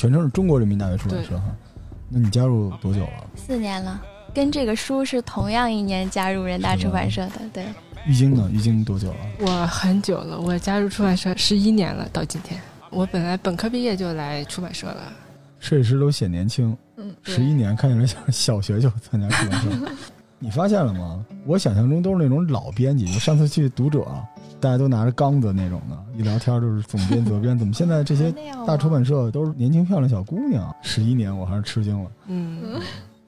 全称是中国人民大学出版社哈。那你加入多久了？四年了，跟这个书是同样一年加入人大出版社的。对，玉晶呢？玉晶多久了？我很久了，我加入出版社十一年了，到今天。我本来本科毕业就来出版社了。设计师都显年轻，嗯，十一年看起来像小学就参加出版社。你发现了吗？我想象中都是那种老编辑，上次去读者，大家都拿着缸子那种的，一聊天就是总编、责编。怎么现在这些大出版社都是年轻漂亮小姑娘？十一年我还是吃惊了。嗯。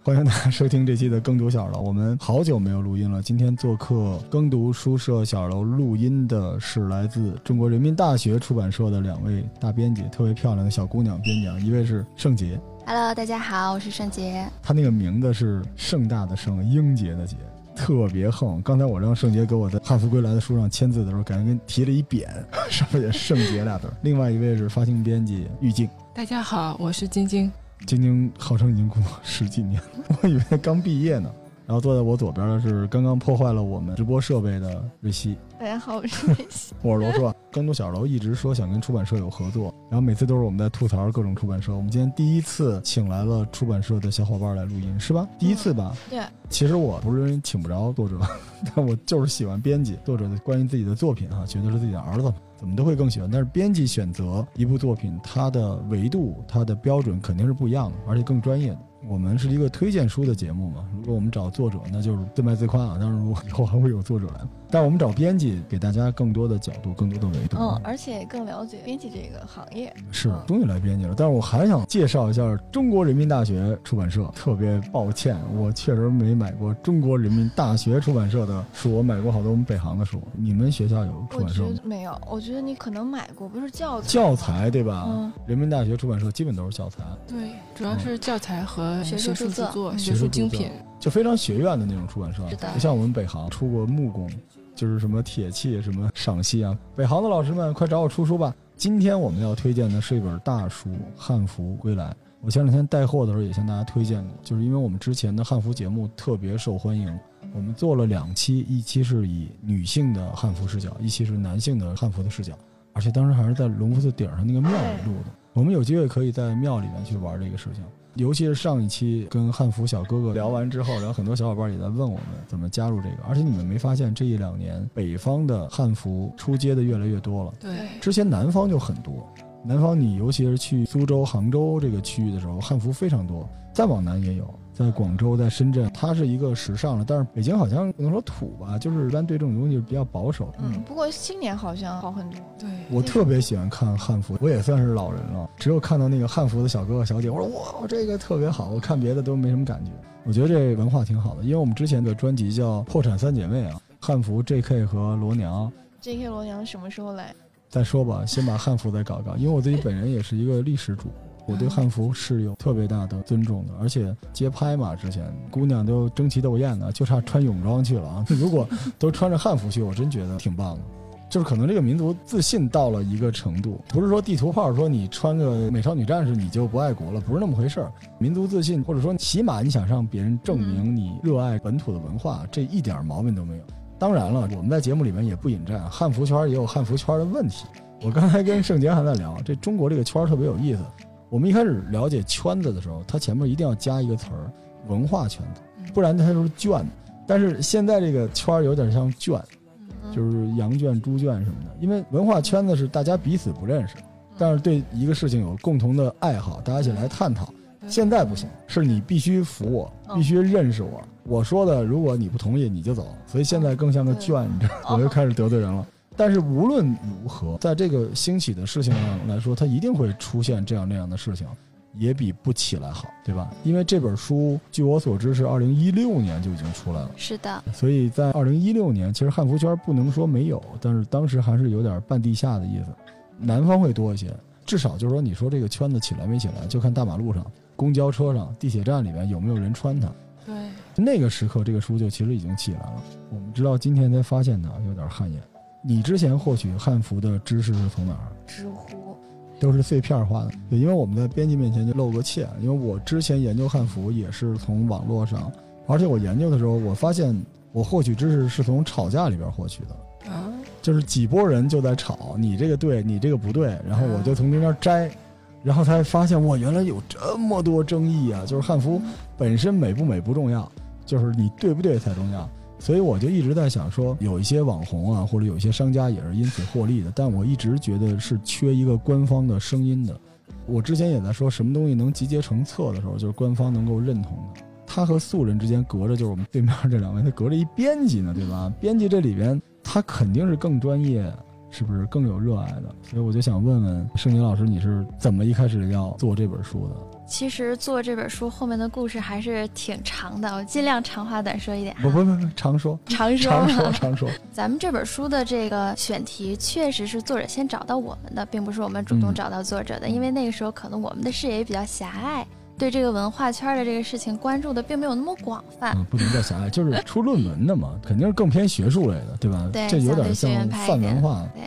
欢迎大家收听这期的耕读小楼。我们好久没有录音了。今天做客耕读书社小楼录音的是来自中国人民大学出版社的两位大编辑，特别漂亮的小姑娘编辑。一位是盛洁，Hello，大家好，我是盛洁。她那个名字是盛大的盛，英杰的杰，特别横。刚才我让圣杰给我的《汉服归来》的书上签字的时候，感觉跟提了一匾，上面写“圣杰”俩字。另外一位是发行编辑玉静，大家好，我是晶晶。晶晶号称已经工作十几年，我以为刚毕业呢。然后坐在我左边的是刚刚破坏了我们直播设备的瑞希。大家好，我是瑞希。我是罗硕。更多小楼一直说想跟出版社有合作，然后每次都是我们在吐槽各种出版社。我们今天第一次请来了出版社的小伙伴来录音，是吧？第一次吧？对。其实我不是因为请不着作者，但我就是喜欢编辑作者的关于自己的作品哈，觉得是自己的儿子。怎么都会更喜欢，但是编辑选择一部作品，它的维度、它的标准肯定是不一样的，而且更专业的。我们是一个推荐书的节目嘛，如果我们找作者，那就是自卖自夸啊。当然，如果以后还会有作者来，但我们找编辑，给大家更多的角度、更多的维度。嗯，而且更了解编辑这个行业。是，终于来编辑了。但是我还想介绍一下中国人民大学出版社。特别抱歉，我确实没买过中国人民大学出版社的书，我买过好多我们北航的书。你们学校有出版社吗？没有，我觉得你可能买过，不是教材。教材对吧？嗯。人民大学出版社基本都是教材。对，主要是教材和。学术著作、学术精品，就非常学院的那种出版社，不像我们北航出过木工，就是什么铁器、什么赏析啊。北航的老师们，快找我出书吧！今天我们要推荐的是一本大书《汉服归来》。我前两天带货的时候也向大家推荐过，就是因为我们之前的汉服节目特别受欢迎，我们做了两期，一期是以女性的汉服视角，一期是男性的汉服的视角，而且当时还是在龙福寺顶上那个庙里录的。我们有机会可以在庙里面去玩这个事情。尤其是上一期跟汉服小哥哥聊完之后，然后很多小伙伴也在问我们怎么加入这个。而且你们没发现这一两年北方的汉服出街的越来越多了？对，之前南方就很多。南方你尤其是去苏州、杭州这个区域的时候，汉服非常多。再往南也有。在广州，在深圳，它是一个时尚了。但是北京好像不能说土吧，就是一般对这种东西比较保守。嗯，不过今年好像好很多。对，我特别喜欢看汉服，我也算是老人了。只有看到那个汉服的小哥哥小姐，我说哇，这个特别好。我看别的都没什么感觉。我觉得这文化挺好的，因为我们之前的专辑叫《破产三姐妹》啊，汉服 J.K. 和罗娘。J.K. 罗娘什么时候来？再说吧，先把汉服再搞搞，因为我自己本人也是一个历史主。我对汉服是有特别大的尊重的，而且街拍嘛，之前姑娘都争奇斗艳的，就差穿泳装去了啊！如果都穿着汉服去，我真觉得挺棒的。就是可能这个民族自信到了一个程度，不是说地图炮说你穿个美少女战士你就不爱国了，不是那么回事儿。民族自信，或者说起码你想让别人证明你热爱本土的文化，这一点毛病都没有。当然了，我们在节目里面也不引战，汉服圈也有汉服圈的问题。我刚才跟盛杰还在聊，这中国这个圈特别有意思。我们一开始了解圈子的时候，它前面一定要加一个词儿“文化圈子”，不然它就是圈。但是现在这个圈儿有点像圈，就是羊圈、猪圈什么的。因为文化圈子是大家彼此不认识，但是对一个事情有共同的爱好，大家一起来探讨。现在不行，是你必须服我，必须认识我。我说的，如果你不同意，你就走。所以现在更像个圈，你知道，我又开始得罪人了。但是无论如何，在这个兴起的事情上来说，它一定会出现这样那样的事情，也比不起来好，对吧？因为这本书，据我所知是二零一六年就已经出来了。是的。所以在二零一六年，其实汉服圈不能说没有，但是当时还是有点半地下的意思。南方会多一些，至少就是说，你说这个圈子起来没起来，就看大马路上、公交车上、地铁站里面有没有人穿它。对。那个时刻，这个书就其实已经起来了。我们知道今天才发现它，有点汗颜。你之前获取汉服的知识是从哪儿？知乎，都是碎片化的。对，因为我们在编辑面前就露个怯，因为我之前研究汉服也是从网络上，而且我研究的时候，我发现我获取知识是从吵架里边获取的啊，就是几拨人就在吵，你这个对，你这个不对，然后我就从中间摘，然后才发现哇，原来有这么多争议啊！就是汉服本身美不美不重要，就是你对不对才重要。所以我就一直在想说，有一些网红啊，或者有一些商家也是因此获利的，但我一直觉得是缺一个官方的声音的。我之前也在说，什么东西能集结成册的时候，就是官方能够认同的。他和素人之间隔着，就是我们对面这两位，他隔着一编辑呢，对吧？编辑这里边他肯定是更专业。是不是更有热爱的？所以我就想问问盛宁老师，你是怎么一开始要做这本书的？其实做这本书后面的故事还是挺长的，我尽量长话短说一点。不不不不，长说，长说，长说，长说。咱们这本书的这个选题确实是作者先找到我们的，并不是我们主动找到作者的，因为那个时候可能我们的视野也比较狭隘。对这个文化圈的这个事情关注的并没有那么广泛，嗯不能叫狭隘，就是出论文的嘛，肯定是更偏学术类的，对吧？对，这有点像泛文化。对。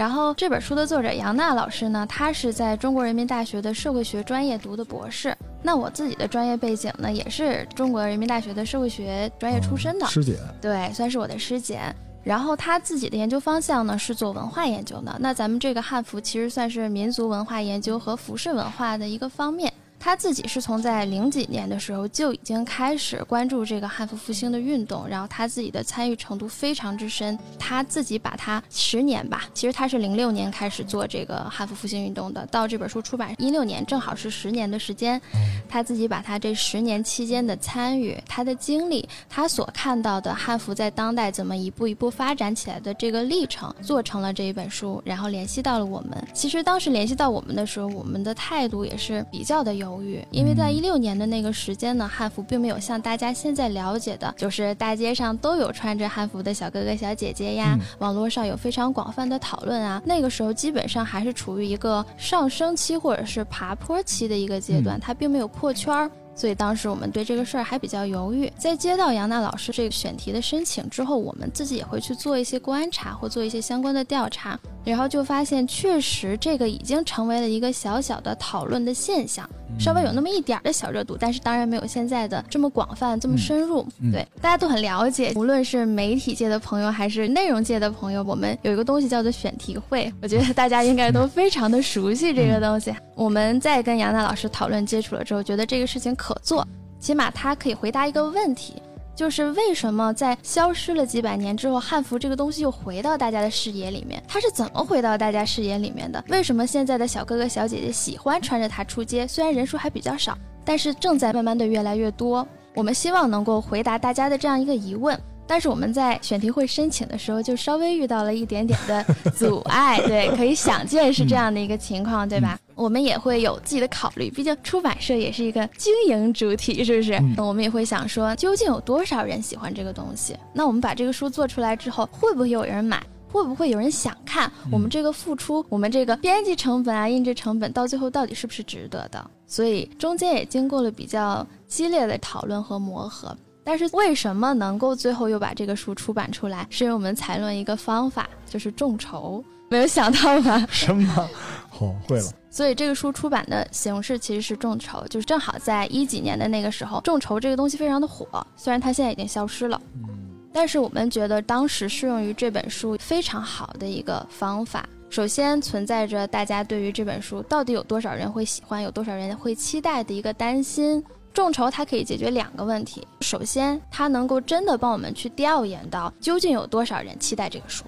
然后这本书的作者杨娜老师呢，她是在中国人民大学的社会学专业读的博士。那我自己的专业背景呢，也是中国人民大学的社会学专业出身的师姐，对，算是我的师姐。然后他自己的研究方向呢是做文化研究的。那咱们这个汉服其实算是民族文化研究和服饰文化的一个方面。他自己是从在零几年的时候就已经开始关注这个汉服复兴的运动，然后他自己的参与程度非常之深。他自己把他十年吧，其实他是零六年开始做这个汉服复兴运动的，到这本书出版一六年，正好是十年的时间。他自己把他这十年期间的参与、他的经历、他所看到的汉服在当代怎么一步一步发展起来的这个历程，做成了这一本书，然后联系到了我们。其实当时联系到我们的时候，我们的态度也是比较的有。犹豫，因为在一六年的那个时间呢，汉服并没有像大家现在了解的，就是大街上都有穿着汉服的小哥哥小姐姐呀，网络上有非常广泛的讨论啊。那个时候基本上还是处于一个上升期或者是爬坡期的一个阶段，它并没有破圈儿。所以当时我们对这个事儿还比较犹豫。在接到杨娜老师这个选题的申请之后，我们自己也会去做一些观察或做一些相关的调查，然后就发现确实这个已经成为了一个小小的讨论的现象。稍微有那么一点儿的小热度，但是当然没有现在的这么广泛、这么深入。对，大家都很了解，无论是媒体界的朋友还是内容界的朋友，我们有一个东西叫做选题会，我觉得大家应该都非常的熟悉这个东西。我们在跟杨娜老师讨论接触了之后，觉得这个事情可做，起码他可以回答一个问题。就是为什么在消失了几百年之后，汉服这个东西又回到大家的视野里面？它是怎么回到大家视野里面的？为什么现在的小哥哥小姐姐喜欢穿着它出街？虽然人数还比较少，但是正在慢慢的越来越多。我们希望能够回答大家的这样一个疑问。但是我们在选题会申请的时候，就稍微遇到了一点点的阻碍，对，可以想见是这样的一个情况，对吧？我们也会有自己的考虑，毕竟出版社也是一个经营主体，是不是？那我们也会想说，究竟有多少人喜欢这个东西？那我们把这个书做出来之后，会不会有人买？会不会有人想看？我们这个付出，我们这个编辑成本啊、印制成本，到最后到底是不是值得的？所以中间也经过了比较激烈的讨论和磨合。但是为什么能够最后又把这个书出版出来？是因为我们采用一个方法，就是众筹。没有想到吧？什么？哦，会了。所以这个书出版的形式其实是众筹，就是正好在一几年的那个时候，众筹这个东西非常的火。虽然它现在已经消失了，嗯，但是我们觉得当时适用于这本书非常好的一个方法。首先存在着大家对于这本书到底有多少人会喜欢，有多少人会期待的一个担心。众筹它可以解决两个问题，首先它能够真的帮我们去调研到究竟有多少人期待这个书，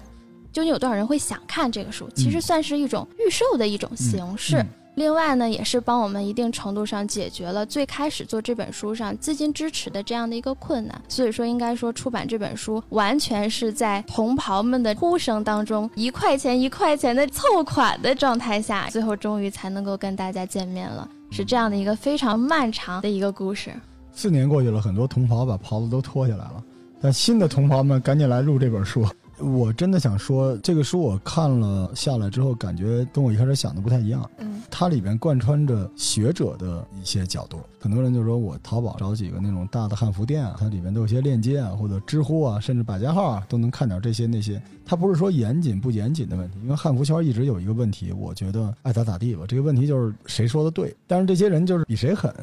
究竟有多少人会想看这个书，其实算是一种预售的一种形式。另外呢，也是帮我们一定程度上解决了最开始做这本书上资金支持的这样的一个困难。所以说，应该说出版这本书完全是在同袍们的呼声当中，一块钱一块钱的凑款的状态下，最后终于才能够跟大家见面了。是这样的一个非常漫长的一个故事。四年过去了，很多同袍把袍子都脱下来了，但新的同袍们赶紧来录这本书。我真的想说，这个书我看了下来之后，感觉跟我一开始想的不太一样。嗯，它里边贯穿着学者的一些角度。很多人就说我淘宝找几个那种大的汉服店啊，它里面都有些链接啊，或者知乎啊，甚至百家号啊，都能看点这些那些。它不是说严谨不严谨的问题，因为汉服圈一直有一个问题，我觉得爱咋咋地吧。这个问题就是谁说的对，但是这些人就是比谁狠。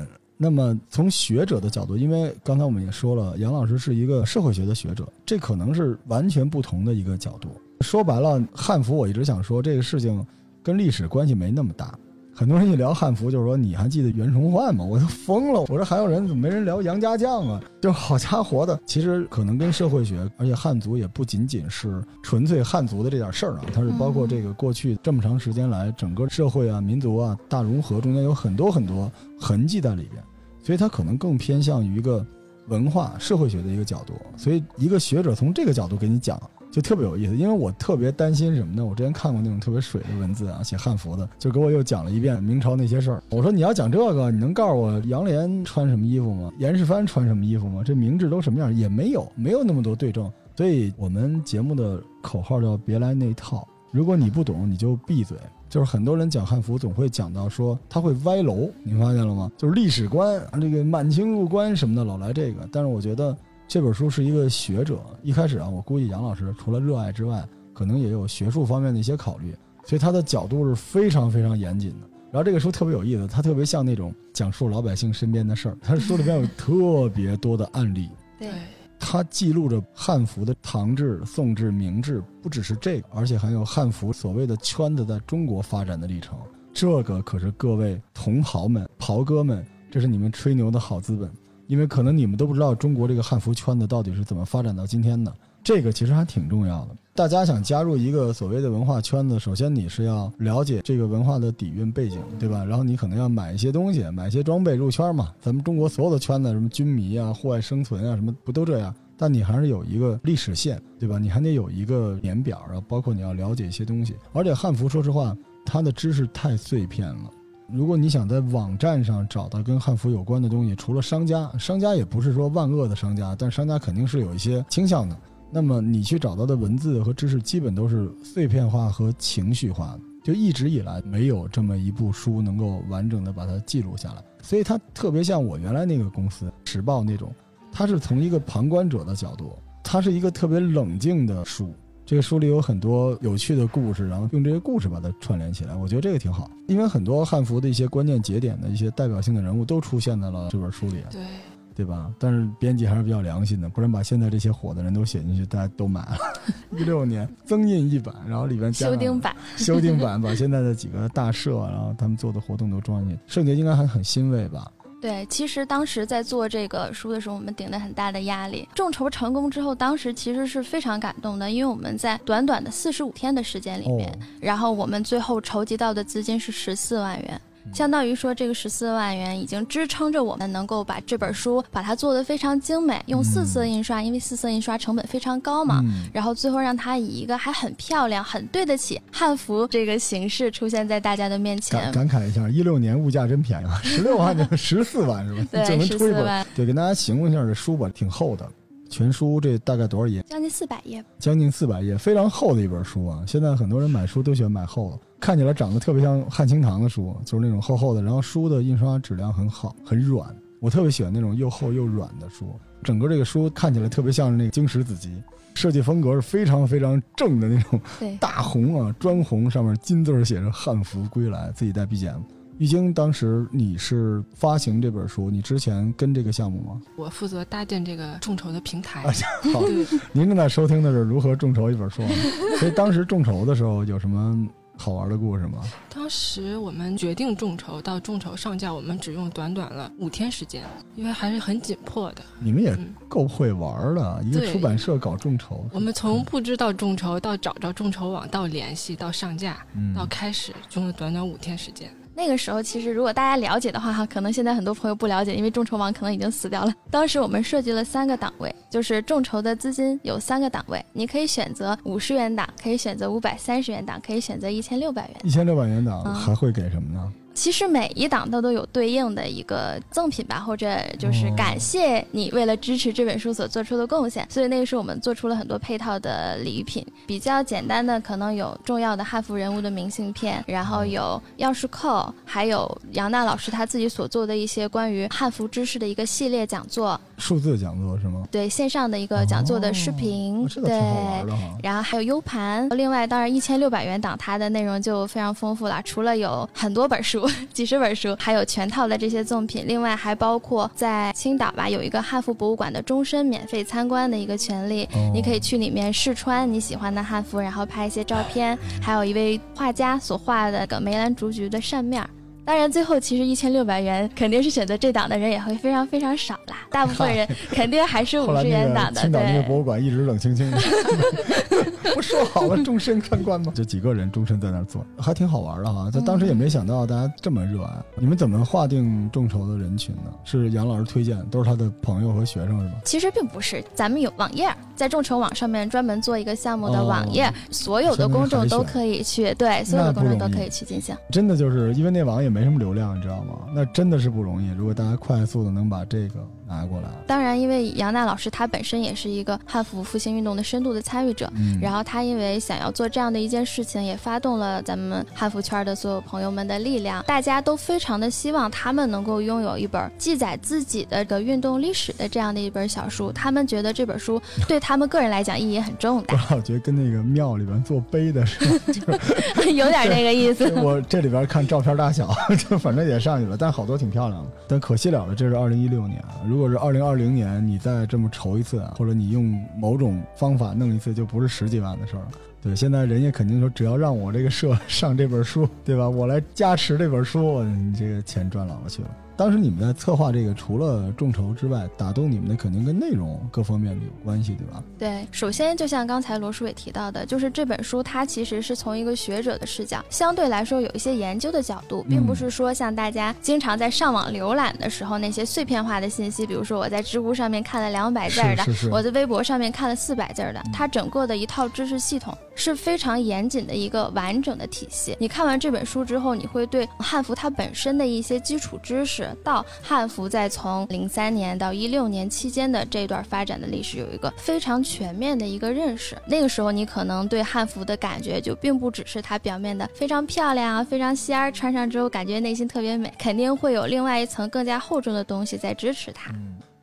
那么从学者的角度，因为刚才我们也说了，杨老师是一个社会学的学者，这可能是完全不同的一个角度。说白了，汉服我一直想说这个事情跟历史关系没那么大，很多人一聊汉服，就是说你还记得袁崇焕吗？我都疯了！我说还有人怎么没人聊杨家将啊？就好家伙的，其实可能跟社会学，而且汉族也不仅仅是纯粹汉族的这点事儿啊，它是包括这个过去这么长时间来整个社会啊、民族啊大融合中间有很多很多痕迹在里边，所以它可能更偏向于一个文化社会学的一个角度。所以一个学者从这个角度给你讲。就特别有意思，因为我特别担心什么呢？我之前看过那种特别水的文字啊，写汉服的，就给我又讲了一遍明朝那些事儿。我说你要讲这个，你能告诉我杨涟穿什么衣服吗？严世蕃穿什么衣服吗？这明制都什么样？也没有，没有那么多对证。所以我们节目的口号叫“别来那套”。如果你不懂，你就闭嘴。就是很多人讲汉服，总会讲到说他会歪楼，你发现了吗？就是历史观，这个满清入关什么的，老来这个。但是我觉得。这本书是一个学者一开始啊，我估计杨老师除了热爱之外，可能也有学术方面的一些考虑，所以他的角度是非常非常严谨的。然后这个书特别有意思，它特别像那种讲述老百姓身边的事儿。它书里边有 特别多的案例，对，它记录着汉服的唐制、宋制、明制，不只是这个，而且还有汉服所谓的圈子在中国发展的历程。这个可是各位同袍们、袍哥们，这是你们吹牛的好资本。因为可能你们都不知道中国这个汉服圈子到底是怎么发展到今天的，这个其实还挺重要的。大家想加入一个所谓的文化圈子，首先你是要了解这个文化的底蕴背景，对吧？然后你可能要买一些东西，买一些装备入圈嘛。咱们中国所有的圈子，什么军迷啊、户外生存啊，什么不都这样？但你还是有一个历史线，对吧？你还得有一个年表，然后包括你要了解一些东西。而且汉服，说实话，它的知识太碎片了。如果你想在网站上找到跟汉服有关的东西，除了商家，商家也不是说万恶的商家，但商家肯定是有一些倾向的。那么你去找到的文字和知识，基本都是碎片化和情绪化的，就一直以来没有这么一部书能够完整的把它记录下来。所以它特别像我原来那个公司《时报》那种，它是从一个旁观者的角度，它是一个特别冷静的书。这个书里有很多有趣的故事，然后用这些故事把它串联起来，我觉得这个挺好。因为很多汉服的一些关键节点的一些代表性的人物都出现在了这本书里，对对吧？但是编辑还是比较良心的，不然把现在这些火的人都写进去，大家都买了。一六年增印一版，然后里边修订版，修订版把现在的几个大社，然后他们做的活动都装进去。圣杰应该还很欣慰吧？对，其实当时在做这个书的时候，我们顶着很大的压力。众筹成功之后，当时其实是非常感动的，因为我们在短短的四十五天的时间里面，然后我们最后筹集到的资金是十四万元。相当于说，这个十四万元已经支撑着我们能够把这本书把它做得非常精美，用四色印刷，因为四色印刷成本非常高嘛。然后最后让它以一个还很漂亮、很对得起汉服这个形式出现在大家的面前。感慨一下，一六年物价真便宜啊，十六万就 十四万是吧？对，十四万。对，给大家形容一下这书吧，挺厚的。全书这大概多少页？将近四百页。将近四百页，非常厚的一本书啊！现在很多人买书都喜欢买厚的，看起来长得特别像汉清堂的书，就是那种厚厚的。然后书的印刷质量很好，很软。我特别喜欢那种又厚又软的书。整个这个书看起来特别像是那个经史子集，设计风格是非常非常正的那种，大红啊，砖红，上面金字写着“汉服归来”，自己带 BGM。玉晶，当时你是发行这本书，你之前跟这个项目吗？我负责搭建这个众筹的平台。好，您正在收听的是如何众筹一本书。所以当时众筹的时候有什么好玩的故事吗？当时我们决定众筹到众筹上架，我们只用短短了五天时间，因为还是很紧迫的。你们也够会玩的，一个出版社搞众筹。我们从不知道众筹到找着众筹网，到联系，到上架，到开始，用了短短五天时间。那个时候，其实如果大家了解的话，哈，可能现在很多朋友不了解，因为众筹网可能已经死掉了。当时我们设计了三个档位，就是众筹的资金有三个档位，你可以选择五十元档，可以选择五百三十元档，可以选择一千六百元。一千六百元档还会给什么呢？其实每一档它都有对应的一个赠品吧，或者就是感谢你为了支持这本书所做出的贡献。所以那个时候我们做出了很多配套的礼品，比较简单的可能有重要的汉服人物的明信片，然后有钥匙扣，还有杨娜老师她自己所做的一些关于汉服知识的一个系列讲座，数字讲座是吗？对，线上的一个讲座的视频，对，然后还有 U 盘。另外，当然一千六百元档它的内容就非常丰富了，除了有很多本书。几十本书，还有全套的这些赠品，另外还包括在青岛吧有一个汉服博物馆的终身免费参观的一个权利，你可以去里面试穿你喜欢的汉服，然后拍一些照片，还有一位画家所画的个梅兰竹菊的扇面。当然，最后其实一千六百元肯定是选择这档的人也会非常非常少啦，大部分人 肯定还是五十元档的。青岛那个博对，物馆一直冷清清的，不说好了终身参观吗？就几个人终身在那儿坐，还挺好玩的哈。在当时也没想到大家这么热爱。你们怎么划定众筹的人群呢？是杨老师推荐，都是他的朋友和学生是吧？其实并不是，咱们有网页，在众筹网上面专门做一个项目的网页，哦所有的公众都可以去，对，所有的公众都可以去进行。真的就是因为那网也没什么流量，你知道吗？那真的是不容易。如果大家快速的能把这个拿过来，当然，因为杨娜老师她本身也是一个汉服复兴运动的深度的参与者，嗯，然后她因为想要做这样的一件事情，也发动了咱们汉服圈的所有朋友们的力量。大家都非常的希望他们能够拥有一本记载自己的个运动历史的这样的一本小书。他们觉得这本书对他们个人来讲意义很重大，我觉得跟那个庙里边做碑的似的。有点那个意思。我这里边看照片大小，就反正也上去了，但好多挺漂亮的。但可惜了了，这是二零一六年。如果是二零二零年，你再这么筹一次，或者你用某种方法弄一次，就不是十几万的事儿了。对，现在人家肯定说，只要让我这个社上这本书，对吧？我来加持这本书，你这个钱赚老了去了。当时你们在策划这个，除了众筹之外，打动你们的肯定跟内容各方面的有关系，对吧？对，首先就像刚才罗叔也提到的，就是这本书它其实是从一个学者的视角，相对来说有一些研究的角度，并不是说像大家经常在上网浏览的时候那些碎片化的信息，比如说我在知乎上面看了两百字儿的，是是是我在微博上面看了四百字儿的，它整个的一套知识系统是非常严谨的一个完整的体系。你看完这本书之后，你会对汉服它本身的一些基础知识，到汉服在从零三年到一六年期间的这段发展的历史有一个非常全面的一个认识。那个时候，你可能对汉服的感觉就并不只是它表面的非常漂亮啊、非常仙儿，穿上之后感觉内心特别美，肯定会有另外一层更加厚重的东西在支持它。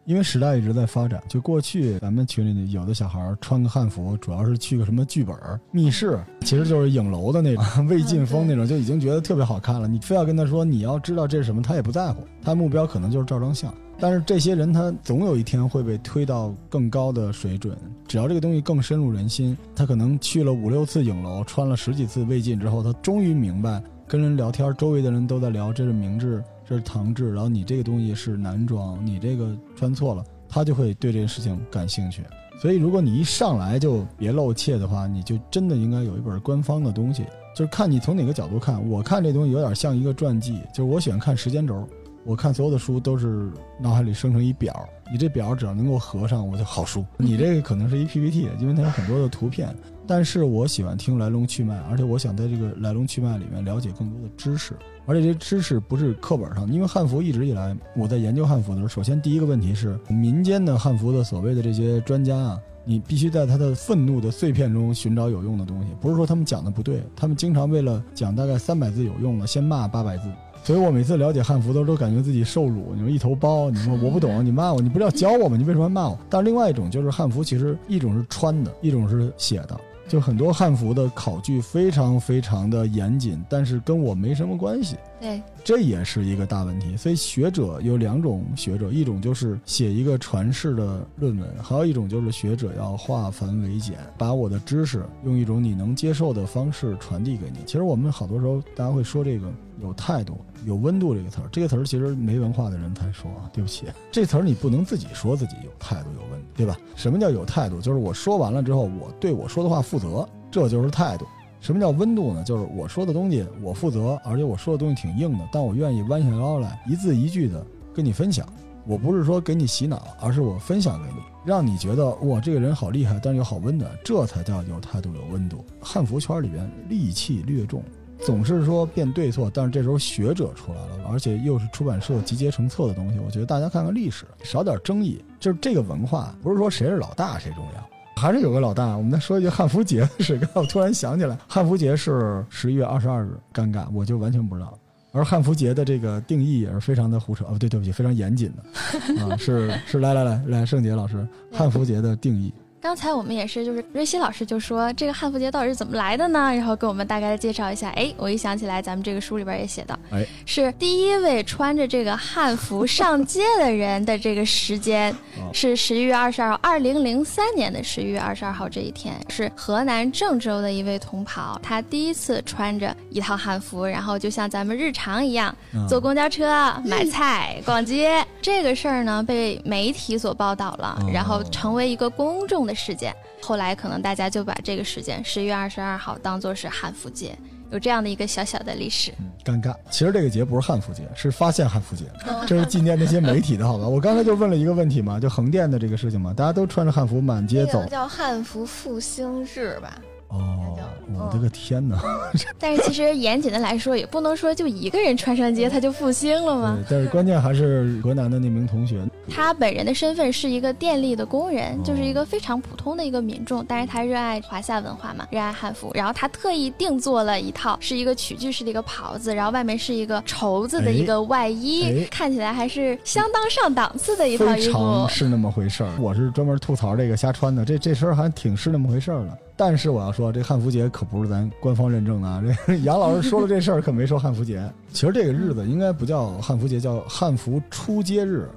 因为时代一直在发展，就过去咱们群里有的小孩儿穿个汉服，主要是去个什么剧本儿、密室，其实就是影楼的那种魏晋风那种，就已经觉得特别好看了。你非要跟他说你要知道这是什么，他也不在乎，他目标可能就是照张相。但是这些人他总有一天会被推到更高的水准，只要这个东西更深入人心，他可能去了五六次影楼，穿了十几次魏晋之后，他终于明白，跟人聊天，周围的人都在聊这是明制。这是唐制，然后你这个东西是男装，你这个穿错了，他就会对这个事情感兴趣。所以，如果你一上来就别露怯的话，你就真的应该有一本官方的东西，就是看你从哪个角度看。我看这东西有点像一个传记，就是我喜欢看时间轴，我看所有的书都是脑海里生成一表，你这表只要能够合上，我就好书。你这个可能是一 PPT，因为它有很多的图片。但是我喜欢听来龙去脉，而且我想在这个来龙去脉里面了解更多的知识，而且这些知识不是课本上。因为汉服一直以来，我在研究汉服的时候，首先第一个问题是民间的汉服的所谓的这些专家啊，你必须在他的愤怒的碎片中寻找有用的东西。不是说他们讲的不对，他们经常为了讲大概三百字有用的，先骂八百字。所以我每次了解汉服的时候，都感觉自己受辱，你说一头包，你说我不懂，你骂我，你不是要教我吗？你为什么骂我？但是另外一种就是汉服，其实一种是穿的，一种是写的。就很多汉服的考据非常非常的严谨，但是跟我没什么关系，对，这也是一个大问题。所以学者有两种学者，一种就是写一个传世的论文，还有一种就是学者要化繁为简，把我的知识用一种你能接受的方式传递给你。其实我们好多时候大家会说这个有态度、有温度这个词儿，这个词儿其实没文化的人才说啊，对不起，这词儿你不能自己说自己有态度、有温度，对吧？什么叫有态度？就是我说完了之后，我对我说的话负责，这就是态度。什么叫温度呢？就是我说的东西我负责，而且我说的东西挺硬的，但我愿意弯下腰来一字一句的跟你分享。我不是说给你洗脑，而是我分享给你，让你觉得哇这个人好厉害，但是又好温暖，这才叫有态度、有温度。汉服圈里边戾气略重，总是说辨对错，但是这时候学者出来了，而且又是出版社集结成册的东西，我觉得大家看看历史，少点争议。就是这个文化，不是说谁是老大谁重要。还是有个老大，我们再说一句汉服节的事。刚才我突然想起来，汉服节是十一月二十二日，尴尬，我就完全不知道。而汉服节的这个定义也是非常的胡扯哦，对，对不起，非常严谨的啊，是是，来来来来，盛杰老师，汉服节的定义，刚才我们也是，就是瑞希老师就说这个汉服节到底是怎么来的呢？然后给我们大概的介绍一下。哎，我一想起来，咱们这个书里边也写到，哎，是第一位穿着这个汉服上街的人的这个时间是十一月二十二号，二零零三年的十一月二十二号这一天，是河南郑州的一位同袍，他第一次穿着一套汉服，然后就像咱们日常一样坐公交车、买菜、逛街，这个事儿呢被媒体所报道了，然后成为一个公众的。事件，后来可能大家就把这个时间十一月二十二号当做是汉服节，有这样的一个小小的历史。尴尬，其实这个节不是汉服节，是发现汉服节，这是纪念那些媒体的好吧？我刚才就问了一个问题嘛，就横店的这个事情嘛，大家都穿着汉服满街走，叫汉服复兴日吧。哦，我的个天哪！但是其实严谨的来说，也不能说就一个人穿上街他就复兴了吗？但是关键还是河南的那名同学，他本人的身份是一个电力的工人，就是一个非常普通的一个民众。但是他热爱华夏文化嘛，热爱汉服，然后他特意定做了一套，是一个曲剧式的一个袍子，然后外面是一个绸子的一个外衣，看起来还是相当上档次的一套衣服。是那么回事儿，我是专门吐槽这个瞎穿的，这这身还挺是那么回事儿的。但是我要说，这汉服节可不是咱官方认证的啊！这 杨老师说的这事儿可没说汉服节。其实这个日子应该不叫汉服节，叫汉服出街日，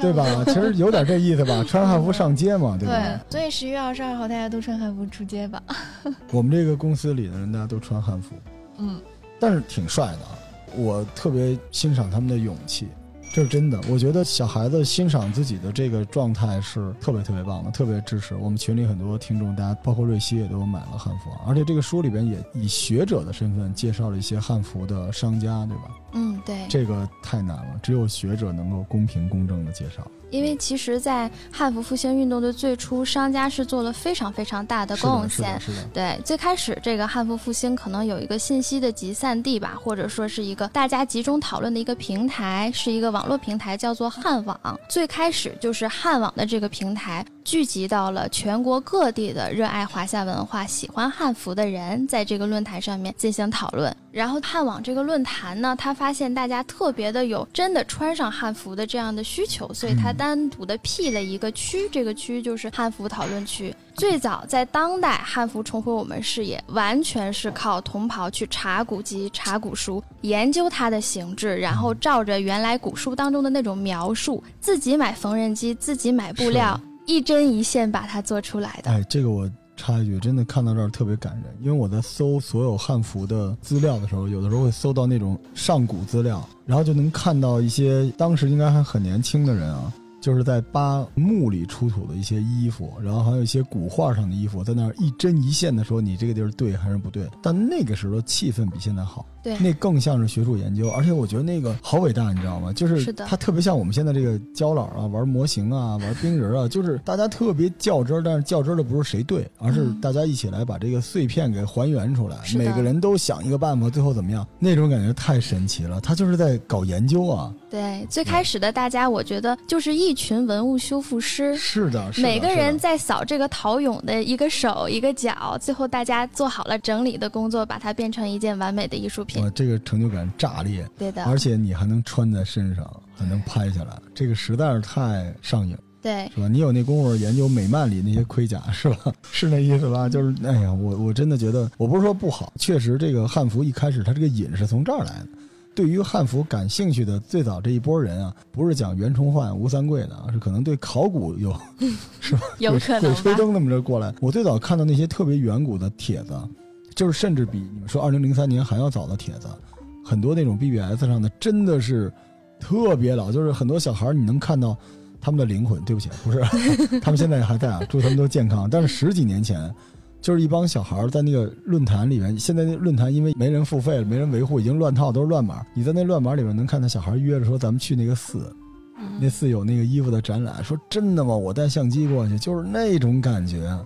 对吧？其实有点这意思吧，穿汉服上街嘛，对吧？对，所以十一月二十二号大家都穿汉服出街吧。我们这个公司里的人大家都穿汉服，嗯，但是挺帅的啊，我特别欣赏他们的勇气。这是真的，我觉得小孩子欣赏自己的这个状态是特别特别棒的，特别支持。我们群里很多听众，大家包括瑞希也都买了汉服，而且这个书里边也以学者的身份介绍了一些汉服的商家，对吧？嗯，对，这个太难了，只有学者能够公平公正的介绍。因为其实，在汉服复兴运动的最初，商家是做了非常非常大的贡献。对，最开始这个汉服复兴可能有一个信息的集散地吧，或者说是一个大家集中讨论的一个平台，是一个网络平台，叫做汉网。最开始就是汉网的这个平台。聚集到了全国各地的热爱华夏文化、喜欢汉服的人，在这个论坛上面进行讨论。然后汉网这个论坛呢，他发现大家特别的有真的穿上汉服的这样的需求，所以他单独的辟了一个区，这个区就是汉服讨论区。最早在当代汉服重回我们视野，完全是靠同袍去查古籍、查古书，研究它的形制，然后照着原来古书当中的那种描述，自己买缝纫机，自己买布料。一针一线把它做出来的。哎，这个我插一句，真的看到这儿特别感人，因为我在搜所有汉服的资料的时候，有的时候会搜到那种上古资料，然后就能看到一些当时应该还很年轻的人啊。就是在扒墓里出土的一些衣服，然后还有一些古画上的衣服，在那儿一针一线的说你这个地儿对还是不对。但那个时候气氛比现在好，对，那更像是学术研究，而且我觉得那个好伟大，你知道吗？就是它特别像我们现在这个胶老啊，玩模型啊，玩冰人啊，就是大家特别较真儿，但是较真儿的不是谁对，而是大家一起来把这个碎片给还原出来，每个人都想一个办法，最后怎么样？那种感觉太神奇了，他就是在搞研究啊。对，最开始的大家，我觉得就是一群文物修复师，是的，每个人在扫这个陶俑的一个手一个脚，最后大家做好了整理的工作，把它变成一件完美的艺术品。哇，这个成就感炸裂，对的，而且你还能穿在身上，还能拍下来，这个实在是太上瘾，对，是吧？你有那功夫研究美漫里那些盔甲，是吧？是那意思吧？就是，哎呀，我我真的觉得，我不是说不好，确实这个汉服一开始它这个瘾是从这儿来的。对于汉服感兴趣的最早这一波人啊，不是讲袁崇焕、吴三桂的啊，是可能对考古有，是吧？有可能鬼吹灯那么着过来。我最早看到那些特别远古的帖子，就是甚至比你们说二零零三年还要早的帖子，很多那种 BBS 上的真的是特别老，就是很多小孩你能看到他们的灵魂。对不起，不是，他们现在还在啊，祝他们都健康。但是十几年前。就是一帮小孩在那个论坛里面，现在那论坛因为没人付费了，没人维护，已经乱套，都是乱码。你在那乱码里面能看到小孩约着说：“咱们去那个寺，那寺有那个衣服的展览。”说真的吗？我带相机过去，就是那种感觉。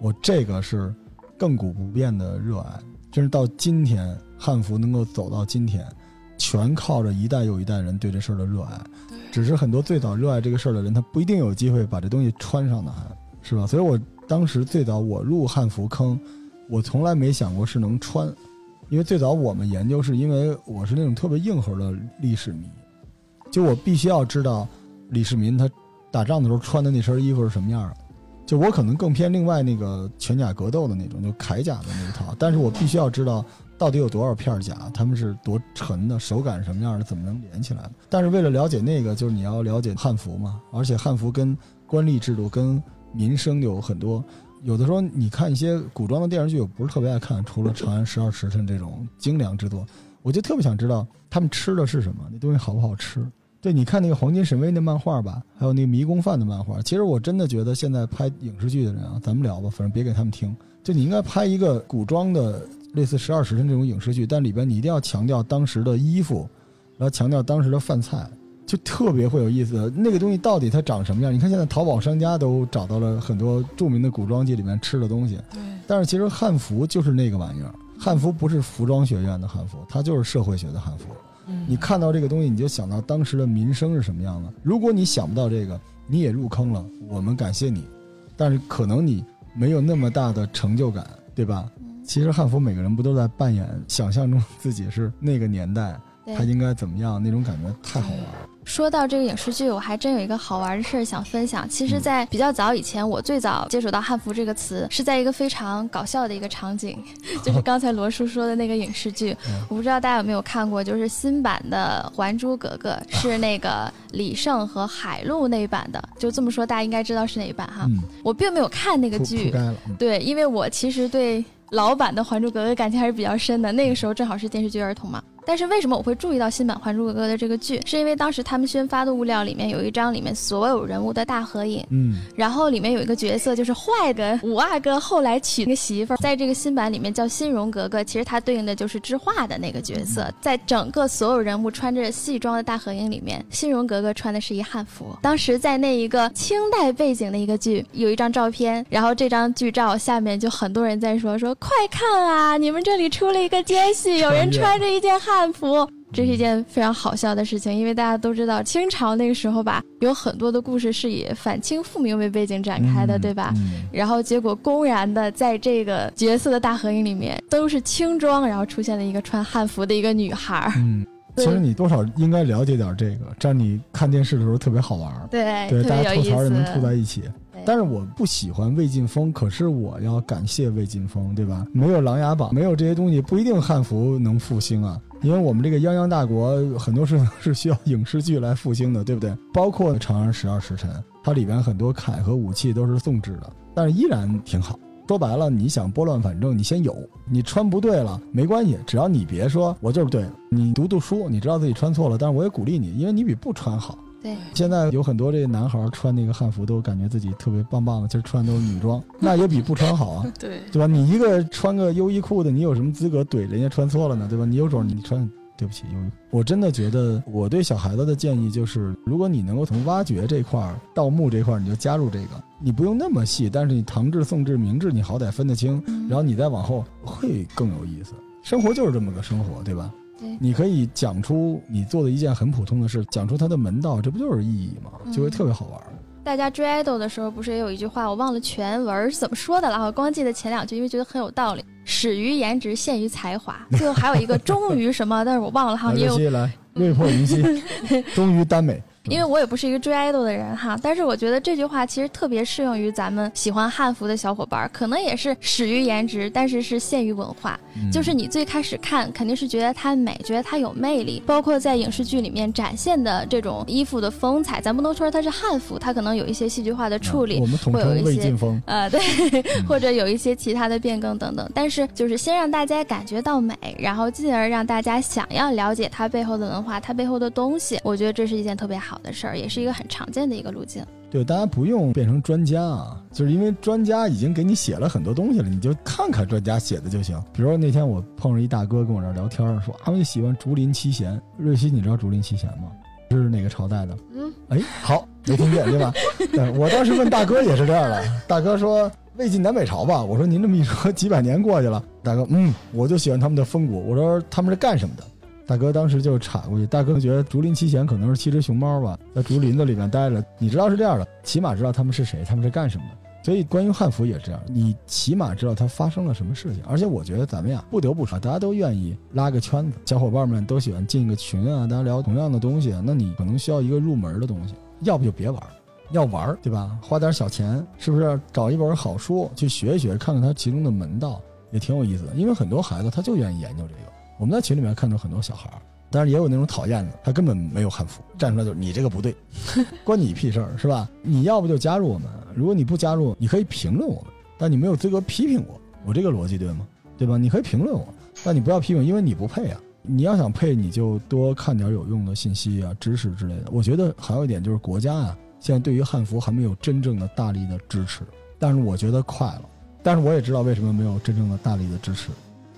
我这个是亘古不变的热爱，就是到今天汉服能够走到今天，全靠着一代又一代人对这事儿的热爱。只是很多最早热爱这个事儿的人，他不一定有机会把这东西穿上的，是吧？所以我。当时最早我入汉服坑，我从来没想过是能穿，因为最早我们研究是因为我是那种特别硬核的历史迷，就我必须要知道李世民他打仗的时候穿的那身衣服是什么样就我可能更偏另外那个全甲格斗的那种，就铠甲的那一套，但是我必须要知道到底有多少片甲，他们是多沉的，手感什么样的，怎么能连起来。但是为了了解那个，就是你要了解汉服嘛，而且汉服跟官吏制度跟民生有很多。有的时候你看一些古装的电视剧，我不是特别爱看，除了《长安十二时辰》这种精良之作，我就特别想知道他们吃的是什么，那东西好不好吃。对，你看那个黄金神威那漫画吧，还有那个迷宫饭的漫画，其实我真的觉得现在拍影视剧的人啊，咱们聊吧，反正别给他们听。就你应该拍一个古装的类似《十二时辰》这种影视剧，但里边你一定要强调当时的衣服，然后强调当时的饭菜，就特别会有意思。那个东西到底它长什么样？你看现在淘宝商家都找到了很多著名的古装剧里面吃的东西，对，但是其实汉服就是那个玩意儿。汉服不是服装学院的汉服，它就是社会学的汉服。嗯你看到这个东西，你就想到当时的民生是什么样的。如果你想不到这个，你也入坑了，我们感谢你，但是可能你没有那么大的成就感，对吧？其实汉服每个人不都在扮演想象中自己是那个年代，他应该怎么样，那种感觉太好玩了。说到这个影视剧，我还真有一个好玩的事儿想分享。其实，嗯在比较早以前，我最早接触到汉服这个词，是在一个非常搞笑的一个场景，就是刚才罗叔说的那个影视剧。嗯我不知道大家有没有看过，就是新版的《还珠格格》，是那个李晟和海陆那一版的。就这么说，大家应该知道是哪一版哈。嗯，我并没有看那个剧对，因为我其实对老版的《还珠格格》感情还是比较深的。那个时候正好是电视剧儿童嘛。但是为什么我会注意到新版《还珠格格》的这个剧？是因为当时他们宣发的物料里面有一张里面所有人物的大合影，嗯，然后里面有一个角色就是坏的五阿哥后来娶那个媳妇儿，在这个新版里面叫新荣格格，其实它对应的就是知画的那个角色。在整个所有人物穿着戏装的大合影里面，新荣格格穿的是一汉服。当时在那一个清代背景的一个剧，有一张照片，然后这张剧照下面就很多人在说说快看啊，你们这里出了一个奸细，有人穿着一件汉服。这是一件非常好笑的事情，因为大家都知道清朝那个时候吧，有很多的故事是以反清复明为背景展开的，嗯对吧？嗯然后结果公然的在这个角色的大合影里面都是清装，然后出现了一个穿汉服的一个女孩儿，嗯，其实你多少应该了解点这个，这样你看电视的时候特别好玩儿。对，对，大家。吐槽也能吐在一起。但是我不喜欢魏晋风，可是我要感谢魏晋风，对吧？没有《琅琊榜》，没有这些东西，不一定汉服能复兴啊。因为我们这个泱泱大国，很多事情是需要影视剧来复兴的，对不对？包括《长安十二时辰》，它里边很多铠和武器都是宋制的，但是依然挺好。说白了，你想拨乱反正，你先有，你穿不对了没关系，只要你别说我就是对。你读读书，你知道自己穿错了，但是我也鼓励你，因为你比不穿好。对，现在有很多这个男孩儿穿那个汉服，都感觉自己特别棒棒的，其实穿的都是女装，那也比不穿好啊，对，对吧？你一个穿个优衣库的，你有什么资格怼人家穿错了呢？对吧？你有种你穿，对不起，优衣库。我真的觉得，我对小孩子的建议就是，如果你能够从挖掘这块儿、盗墓这块儿，你就加入这个，你不用那么细，但是你唐制、宋制、明制你好歹分得清，嗯然后你再往后会更有意思。生活就是这么个生活，对吧？对你可以讲出你做的一件很普通的事，讲出它的门道，这不就是意义吗？就会特别好玩。大家追 idol 的时候，不是也有一句话，我忘了全文是怎么说的了，哈光记得前两句，因为觉得很有道理。始于颜值，陷于才华，最后还有一个终于什么，但是我忘了哈，来，也有来，锐破云心，终于耽美。因为我也不是一个追 idol 的人哈，但是我觉得这句话其实特别适用于咱们喜欢汉服的小伙伴儿，可能也是始于颜值，但是是限于文化。嗯就是你最开始看肯定是觉得它美，觉得它有魅力，包括在影视剧里面展现的这种衣服的风采，咱不能说它是汉服，它可能有一些戏剧化的处理啊我，们统称会有一些魏晋风。呃，对，嗯或者有一些其他的变更等等，但是就是先让大家感觉到美，然后进而让大家想要了解它背后的文化，它背后的东西。我觉得这是一件特别好的事儿，也是一个很常见的一个路径。对，大家不用变成专家啊，就是因为专家已经给你写了很多东西了，你就看看专家写的就行。比如说那天我碰上一大哥跟我这儿聊天，说他们就喜欢竹林七贤。瑞希，你知道竹林七贤吗？是哪个朝代的？嗯，哎，好，没听见对吧？对，我当时问大哥也是这样的，大哥说魏晋南北朝吧。我说您这么一说，几百年过去了。大哥，嗯，我就喜欢他们的风骨。我说他们是干什么的？大哥当时就插过去，大哥觉得竹林七贤可能是七只熊猫吧，在竹林子里面待着。你知道是这样的，起码知道他们是谁，他们是干什么的。所以关于汉服也这样，你起码知道它发生了什么事情。而且我觉得咱们呀，不得不说，大家都愿意拉个圈子，小伙伴们都喜欢进个群啊，大家聊同样的东西，那你可能需要一个入门的东西，要不就别玩。要玩，对吧？花点小钱，是不是找一本好书去学一学，看看它其中的门道，也挺有意思的。因为很多孩子他就愿意研究这个。我们在群里面看到很多小孩儿，当然也有那种讨厌的，他根本没有汉服，站出来就是你这个不对，关你屁事儿是吧？你要不就加入我们，如果你不加入，你可以评论我们，但你没有资格批评我。我这个逻辑对吗？对吧？你可以评论我，但你不要批评，因为你不配啊。你要想配，你就多看点有用的信息啊、知识之类的。我觉得还有一点就是国家啊，现在对于汉服还没有真正的大力的支持，但是我觉得快了。但是我也知道为什么没有真正的大力的支持，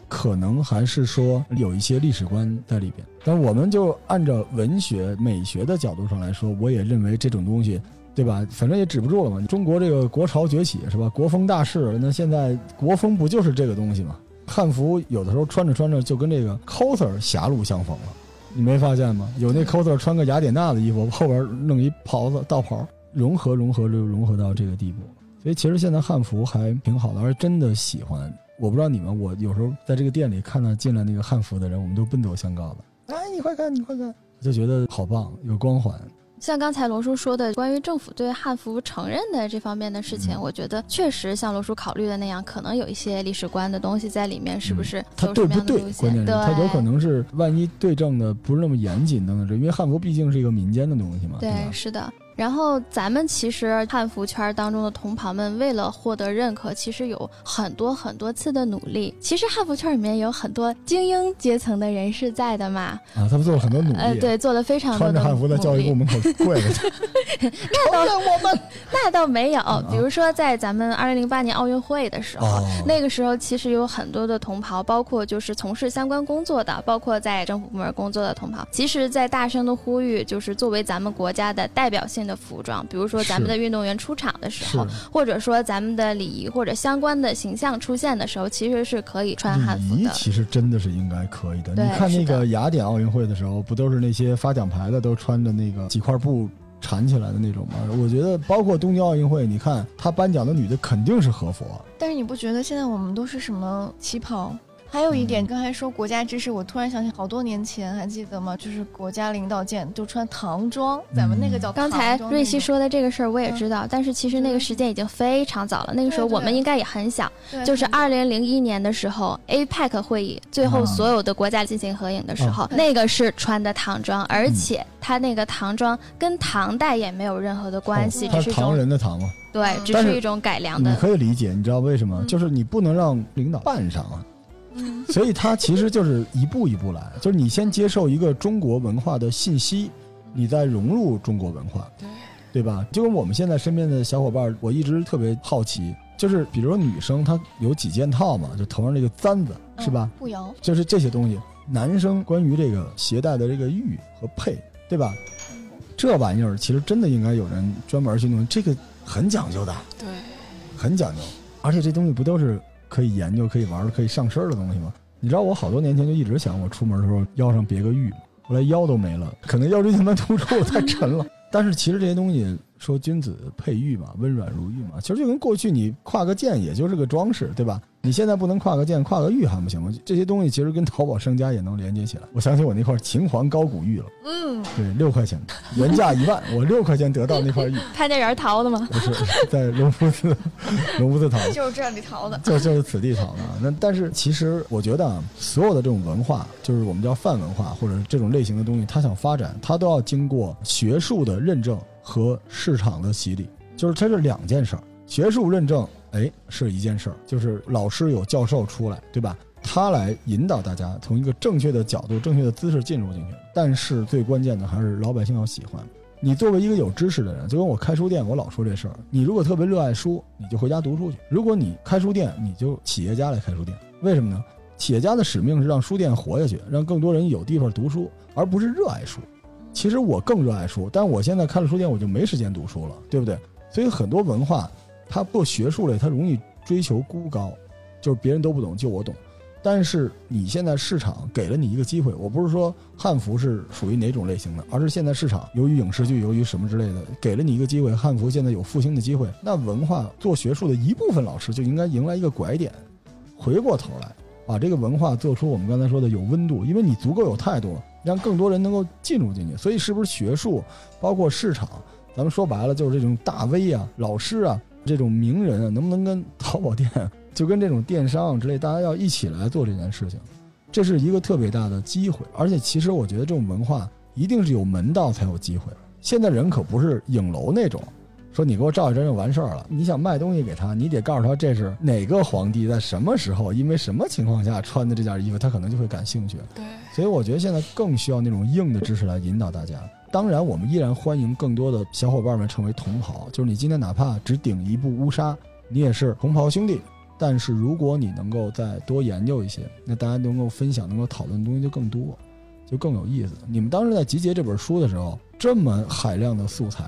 可能还是说有一些历史观在里边。但我们就按照文学美学的角度上来说，我也认为这种东西，对吧？反正也止不住了嘛。中国这个国潮崛起是吧？国风大势，那现在国风不就是这个东西吗？汉服有的时候穿着穿着就跟这个 coser 狭路相逢了，你没发现吗？有那 coser 穿个雅典娜的衣服，后边弄一袍子道袍，融合融合就融合到这个地步。所以其实现在汉服还挺好的，而且真的喜欢。我不知道你们，我有时候在这个店里看到进来那个汉服的人，我们都奔走相告的。哎，你快看，你快看，我就觉得好棒，有光环。像刚才罗叔说的，关于政府对汉服承认的这方面的事情，嗯我觉得确实像罗叔考虑的那样，可能有一些历史观的东西在里面，是不是？它对不对？关键是它有可能是万一对证的不是那么严谨等等这，因为汉服毕竟是一个民间的东西嘛，对吧对，是的。然后咱们其实汉服圈当中的同袍们，为了获得认可，其实有很多很多次的努力。其实汉服圈里面有很多精英阶层的人士在的嘛，啊，他们做了很多努力，呃，对，做了非常多的穿着汉服在教育部门口跪着去，那倒我们那倒没有，比如说在咱们二零零八年奥运会的时候，哦那个时候其实有很多的同袍，包括就是从事相关工作的，包括在政府部门工作的同袍，其实在大声的呼吁，就是作为咱们国家的代表性的服装，比如说咱们的运动员出场的时候，或者说咱们的礼仪或者相关的形象出现的时候，其实是可以穿汉服的。礼仪其实真的是应该可以的。你看那个雅典奥运会的时候，不都是那些发奖牌的都穿着那个几块布缠起来的那种吗？我觉得包括东京奥运会，你看他颁奖的女的肯定是和服，但是你不觉得现在我们都是什么旗袍？还有一点，嗯刚才说国家知识，我突然想起好多年前还记得吗？就是国家领导见都穿唐装，咱们那个叫刚才瑞希说的这个事儿我也嗯知道，但是其实那个时间已经非常早了，那个时候我们应该也很小。对就是很二零零一年的时候，APEC 会议最后啊所有的国家进行合影的时候，啊那个是穿的唐装，而且他那个唐装跟唐代也没有任何的关系，这是唐只是一种人的唐吗，对，只是是一种改良的你。可以理解，你知道为什么？嗯就是你不能让领导扮上啊。嗯所以它其实就是一步一步来，就是你先接受一个中国文化的信息，你再融入中国文化，对对吧？就跟我们现在身边的小伙伴，我一直特别好奇，就是比如说女生她有几件套嘛，就头上那个簪子是吧？步摇，就是这些东西。男生关于这个携带的这个玉和佩，对吧？这玩意儿其实真的应该有人专门去弄，这个很讲究的。对，很讲究，而且这东西不都是可以研究、可以玩儿、可以上身儿的东西吗？你知道我好多年前就一直想，我出门的时候腰上别个玉，后来腰都没了，可能腰椎间盘突出了，太沉了。但是其实这些东西说君子佩玉嘛，温软如玉嘛，其实就跟过去你挎个剑也就是个装饰，对吧？你现在不能跨个剑，跨个玉还不行吗？这些东西其实跟淘宝商家也能连接起来。我想起我那块秦皇高古玉了，嗯，对，六块钱，原价一万，我六块钱得到那块玉，潘家园淘的吗？不是 在龙福寺，龙福寺淘的。就是这里淘的。就就是此地淘的。那但是其实我觉得啊，所有的这种文化，就是我们叫泛文化或者这种类型的东西，它想发展，它都要经过学术的认证和市场的洗礼，就是它是两件事儿。学术认证，哎，是一件事儿，就是老师有教授出来，对吧？他来引导大家从一个正确的角度、正确的姿势进入进去。但是最关键的还是老百姓要喜欢。你作为一个有知识的人，就跟我开书店，我老说这事儿。你如果特别热爱书，你就回家读书去；如果你开书店，你就企业家来开书店。为什么呢？企业家的使命是让书店活下去，让更多人有地方读书，而不是热爱书。其实我更热爱书，但我现在开了书店，我就没时间读书了，对不对？所以很多文化，他做学术类，他容易追求孤高，就是别人都不懂，就我懂。但是你现在市场给了你一个机会，我不是说汉服是属于哪种类型的，而是现在市场由于影视剧，由于什么之类的，给了你一个机会，汉服现在有复兴的机会。那文化做学术的一部分老师就应该迎来一个拐点，回过头来把这个文化做出我们刚才说的有温度，因为你足够有态度，让更多人能够进入进去。所以是不是学术包括市场？咱们说白了就是这种大 V 啊、老师啊、这种名人啊，能不能跟淘宝店，就跟这种电商之类，大家要一起来做这件事情，这是一个特别大的机会。而且其实我觉得这种文化一定是有门道才有机会。现在人可不是影楼那种，说你给我照一张就完事儿了。你想卖东西给他，你得告诉他这是哪个皇帝在什么时候，因为什么情况下穿的这件衣服，他可能就会感兴趣。对，所以我觉得现在更需要那种硬的知识来引导大家。当然，我们依然欢迎更多的小伙伴们成为同袍，就是你今天哪怕只顶一部乌纱，你也是同袍兄弟。但是如果你能够再多研究一些，那大家能够分享、能够讨论的东西就更多，就更有意思。你们当时在集结这本书的时候，这么海量的素材，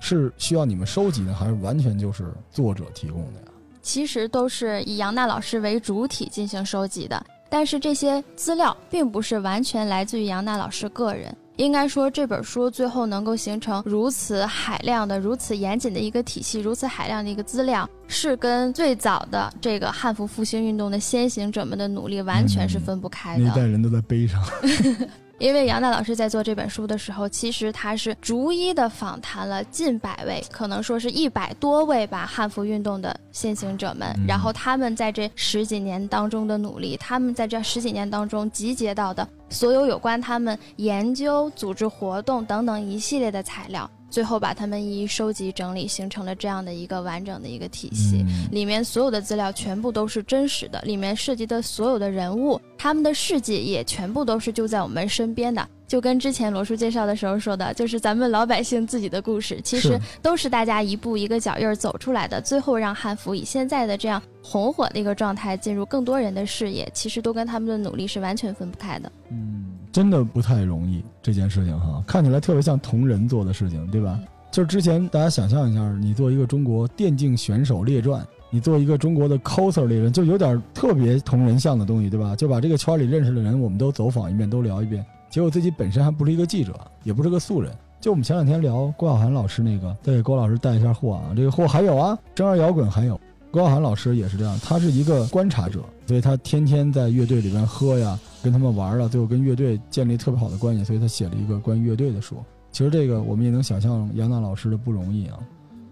是需要你们收集的，还是完全就是作者提供的呀？其实都是以杨娜老师为主体进行收集的，但是这些资料并不是完全来自于杨娜老师个人。应该说，这本书最后能够形成如此海量的、如此严谨的一个体系，如此海量的一个资料，是跟最早的这个汉服复兴运动的先行者们的努力完全是分不开的。那一代人都在悲伤。因为杨娜老师在做这本书的时候，其实他是逐一的访谈了近百位，可能说是一百多位吧，汉服运动的先行者们。然后他们在这十几年当中的努力，他们在这十几年当中集结到的所有有关他们研究、组织活动等等一系列的材料。最后把它们一一收集整理，形成了这样的一个完整的一个体系。里面所有的资料全部都是真实的，里面涉及的所有的人物，他们的事迹也全部都是就在我们身边的。就跟之前罗叔介绍的时候说的，就是咱们老百姓自己的故事，其实都是大家一步一个脚印儿走出来的。最后让汉服以现在的这样红火的一个状态进入更多人的视野，其实都跟他们的努力是完全分不开的。嗯。真的不太容易这件事情哈，看起来特别像同人做的事情，对吧？就是之前大家想象一下，你做一个中国电竞选手列传，你做一个中国的 coser 列传，就有点特别同人像的东西，对吧？就把这个圈里认识的人，我们都走访一遍，都聊一遍。结果自己本身还不是一个记者，也不是个素人。就我们前两天聊郭晓涵老师那个，再给郭老师带一下货啊，这个货还有啊，真儿摇滚还有。郭晓涵老师也是这样，他是一个观察者，所以他天天在乐队里边喝呀。跟他们玩了，最后跟乐队建立特别好的关系，所以他写了一个关于乐队的书。其实这个我们也能想象杨娜老师的不容易啊，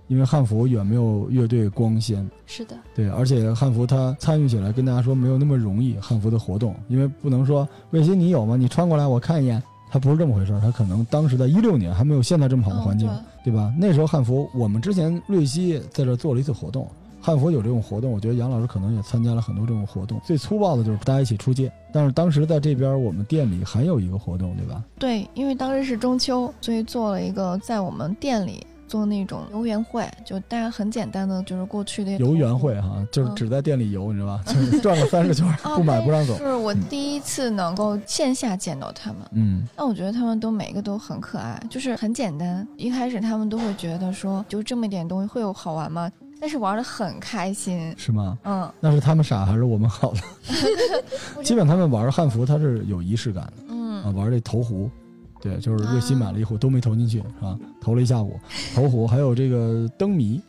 因为汉服远没有乐队光鲜。是的，对，而且汉服他参与起来，跟大家说没有那么容易。汉服的活动，因为不能说魏鑫你有吗？你穿过来我看一眼，他不是这么回事儿。他可能当时在一六年还没有现在这么好的环境，对吧？那时候汉服，我们之前瑞希在这做了一次活动。汉服有这种活动，我觉得杨老师可能也参加了很多这种活动。最粗暴的就是大家一起出街，但是当时在这边我们店里还有一个活动，对吧？对，因为当时是中秋，所以做了一个在我们店里做那种游园会，就大家很简单的就是过去的游园会哈，就是只在店里游，你知道吧？就是转了三十圈，不买不让走。就是我第一次能够线下见到他们，嗯，那我觉得他们都每一个都很可爱，就是很简单。一开始他们都会觉得说，就这么一点东西会有好玩吗？但是玩的很开心，是吗？嗯，那是他们傻还是我们好了？基本他们玩汉服，他是有仪式感的。嗯啊，玩这投壶，对，就是瑞希买了一壶都没投进去，是吧？投了一下午，投壶还有这个灯谜，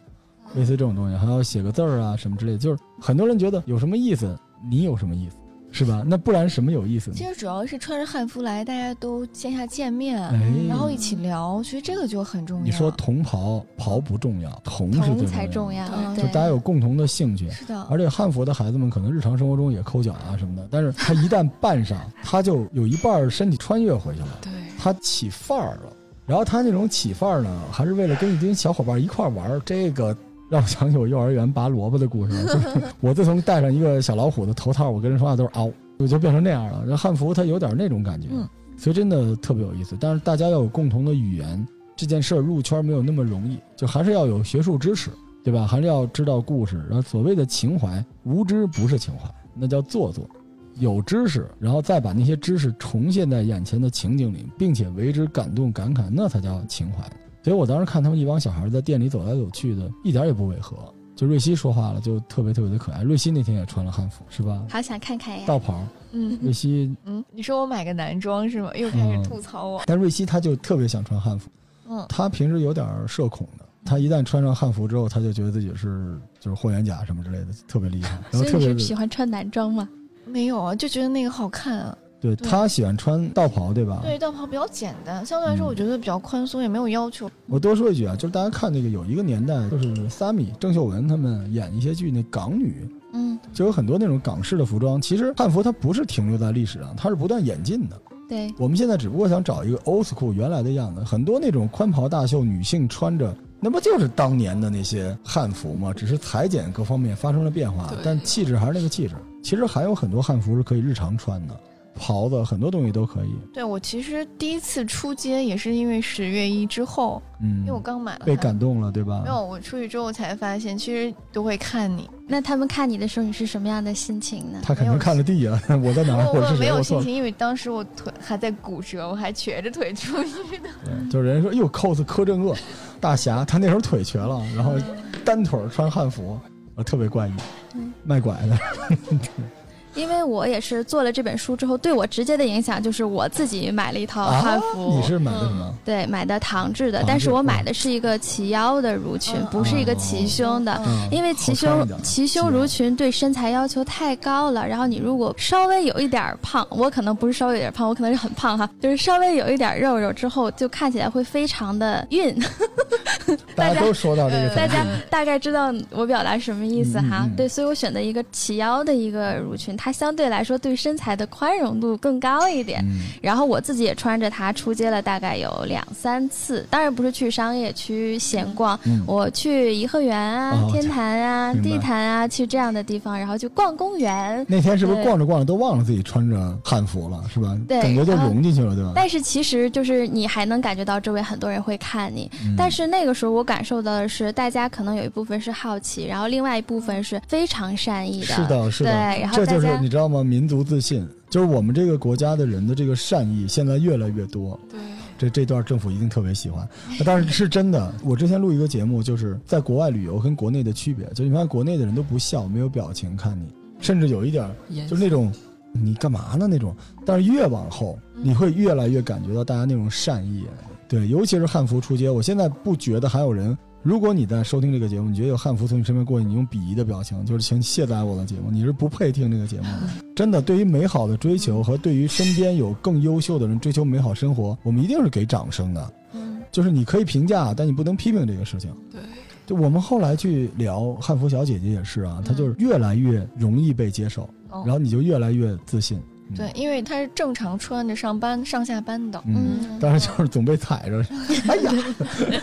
类似这种东西，还要写个字儿啊什么之类的，就是很多人觉得有什么意思，你有什么意思？是吧？那不然什么有意思呢？其实主要是穿着汉服来，大家都线下见面，然后一起聊，其实这个就很重要。你说同袍袍不重要，同是才重要，就大家有共同的兴趣。是的。而且汉服的孩子们可能日常生活中也抠脚啊什么的，但是他一旦扮上，他就有一半身体穿越回去了。对。他起范儿了，然后他那种起范儿呢，还是为了跟一群小伙伴一块玩。这个让我想起我幼儿园拔萝卜的故事，就是我自从戴上一个小老虎的头套，我跟人说话都是嗷。我就变成那样了。这汉服它有点那种感觉，嗯，所以真的特别有意思。但是大家要有共同的语言，这件事儿入圈没有那么容易，就还是要有学术知识，对吧？还是要知道故事。然后所谓的情怀，无知不是情怀，那叫做作。有知识，然后再把那些知识重现在眼前的情景里，并且为之感动感慨，那才叫情怀。所以我当时看他们一帮小孩在店里走来走去的，一点也不违和。就瑞希说话了，就特别特别的可爱。瑞希那天也穿了汉服，是吧？好想看看呀！道袍，嗯，瑞希，嗯，你说我买个男装是吗？又开始吐槽我。但瑞希他就特别想穿汉服，嗯，他平时有点社恐的，他一旦穿上汉服之后，他就觉得自己是就是霍元甲什么之类的，特别厉害。然后特别喜欢穿男装吗？没有啊，就觉得那个好看啊。对对他喜欢穿道袍，对吧？对，道袍比较简单，相对来说嗯我觉得比较宽松，也没有要求。我多说一句啊，就是大家看那个有一个年代，就是萨米、郑秀文他们演一些剧，那港女嗯，就有很多那种港式的服装。其实汉服它不是停留在历史上，它是不断演进的。对，我们现在只不过想找一个 old school 原来的样子，很多那种宽袍大袖女性穿着，那不就是当年的那些汉服吗？只是裁剪各方面发生了变化，但气质还是那个气质。其实还有很多汉服是可以日常穿的，袍子很多东西都可以。对我其实第一次出街也是因为十月一之后，嗯因为我，刚买了被感动了，对吧？没有，我出去之后才发现，其实都会看你。那他们看你的时候，你是什么样的心情呢？他肯定看了地啊，我在哪儿？我。没有心情，因为当时我腿还在骨折，我还瘸着腿出去的。对，就是人家说哟，cos 柯震恶，大侠，他那时候腿瘸了，然后单腿儿穿汉服，呃，特别怪异嗯，卖拐的。因为我也是做了这本书之后，对我直接的影响就是我自己买了一套啊汉服。你是买的什么？对，买的唐制的，但是我嗯买的是一个齐腰的襦裙，嗯不是一个齐胸的。嗯，因为齐胸齐胸襦裙对身材要求太高了，然后你如果稍微有一点儿胖，我可能不是稍微有点胖，我可能是很胖哈，就是稍微有一点肉肉之后，就看起来会非常的晕。大家都说到这个大家大概知道我表达什么意思哈？对，所以我选择一个齐腰的一个襦裙，它相对来说对身材的宽容度更高一点。嗯然后我自己也穿着它出街了，大概有两三次。当然不是去商业区闲逛，嗯，我去颐和园啊、哦天坛啊、地坛啊，去这样的地方，然后去逛公园。那天是不是逛着逛着都忘了自己穿着汉服了，是吧？对感觉就融进去了，对吧？但是其实就是你还能感觉到周围很多人会看你，嗯但是那个时候我感受到的是，大家可能有一部分是好奇，然后另外一部分是非常善意的。是的，是的，对然后这就是大家你知道吗？民族自信，就是我们这个国家的人的这个善意现在越来越多。对，这这段政府一定特别喜欢，但是是真的。我之前录一个节目，就是在国外旅游跟国内的区别，就你看国内的人都不笑，没有表情看你，甚至有一点就是那种你干嘛呢那种。但是越往后，你会越来越感觉到大家那种善意。对，尤其是汉服出街，我现在不觉得还有人。如果你在收听这个节目，你觉得有汉服从你身边过去，你用鄙夷的表情，就是请卸载我的节目，你是不配听这个节目的。真的，对于美好的追求和对于身边有更优秀的人追求美好生活，我们一定是给掌声的。嗯，就是你可以评价，但你不能批评这个事情。对，就我们后来去聊汉服小姐姐也是啊，她就是越来越容易被接受，哦然后你就越来越自信。嗯对，，因为他是正常穿着上班上下班的。嗯，嗯但是就是总被踩着，哎呀，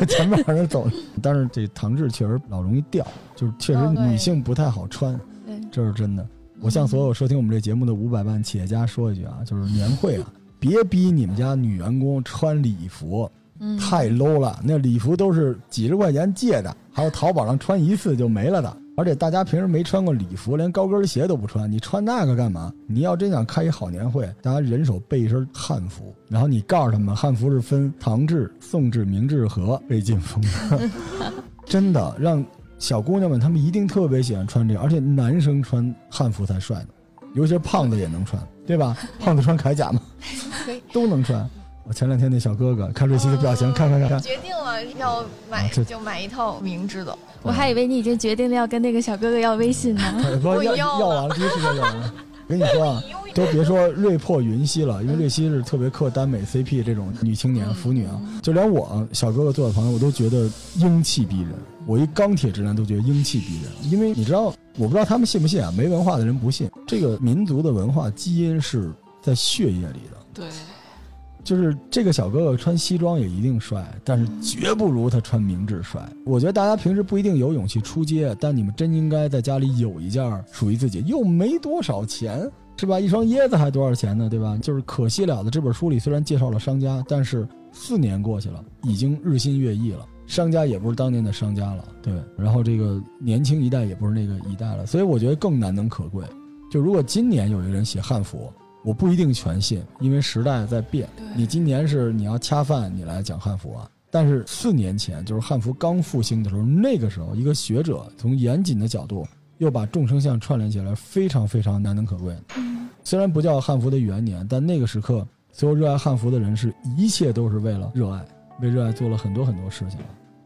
前面还是走。但是这唐制确实老容易掉，就是确实女性不太好穿，对，这是真的。我向所有收听我们这节目的五百万企业家说一句啊，就是年会啊，别逼你们家女员工穿礼服，嗯，太 low 了。那礼服都是几十块钱借的，还有淘宝上穿一次就没了的。而且大家平时没穿过礼服，连高跟鞋都不穿，你穿那个干嘛？你要真想开一好年会，大家人手备一身汉服，然后你告诉他们，汉服是分唐制、宋制、明制和魏晋风的，真的让小姑娘们她们一定特别喜欢穿这个，而且男生穿汉服才帅呢，尤其是胖子也能穿，对吧？胖子穿铠甲吗，都能穿。我前两天那小哥哥看瑞希的表情，看看看看，决定了要买啊就买一套明制的。我还以为你已经决定了要跟那个小哥哥要微信呢。他不要我要了要完了，第一时间要完了。跟你说啊，都别说瑞破云溪了，因为瑞溪是特别克耽美 CP 这种女青年、腐女啊，就连我小哥哥做的朋友，我都觉得英气逼人。我一钢铁直男都觉得英气逼人，因为你知道，我不知道他们信不信啊，没文化的人不信，这个民族的文化基因是在血液里的。对，就是这个小哥哥穿西装也一定帅，但是绝不如他穿明制帅。我觉得大家平时不一定有勇气出街，但你们真应该在家里有一件属于自己，又没多少钱，是吧？一双椰子还多少钱呢，对吧？就是可惜了的。这本书里虽然介绍了商家，但是四年过去了，已经日新月异了。商家也不是当年的商家了，对。然后这个年轻一代也不是那个一代了，所以我觉得更难能可贵。就如果今年有一个人写汉服，我不一定全信，因为时代在变。你今年是你要恰饭，你来讲汉服啊。但是四年前，就是汉服刚复兴的时候，那个时候一个学者从严谨的角度，又把众生相串联起来，非常非常难能可贵。虽然不叫汉服的元年，但那个时刻，所有热爱汉服的人是一切都是为了热爱，为热爱做了很多很多事情。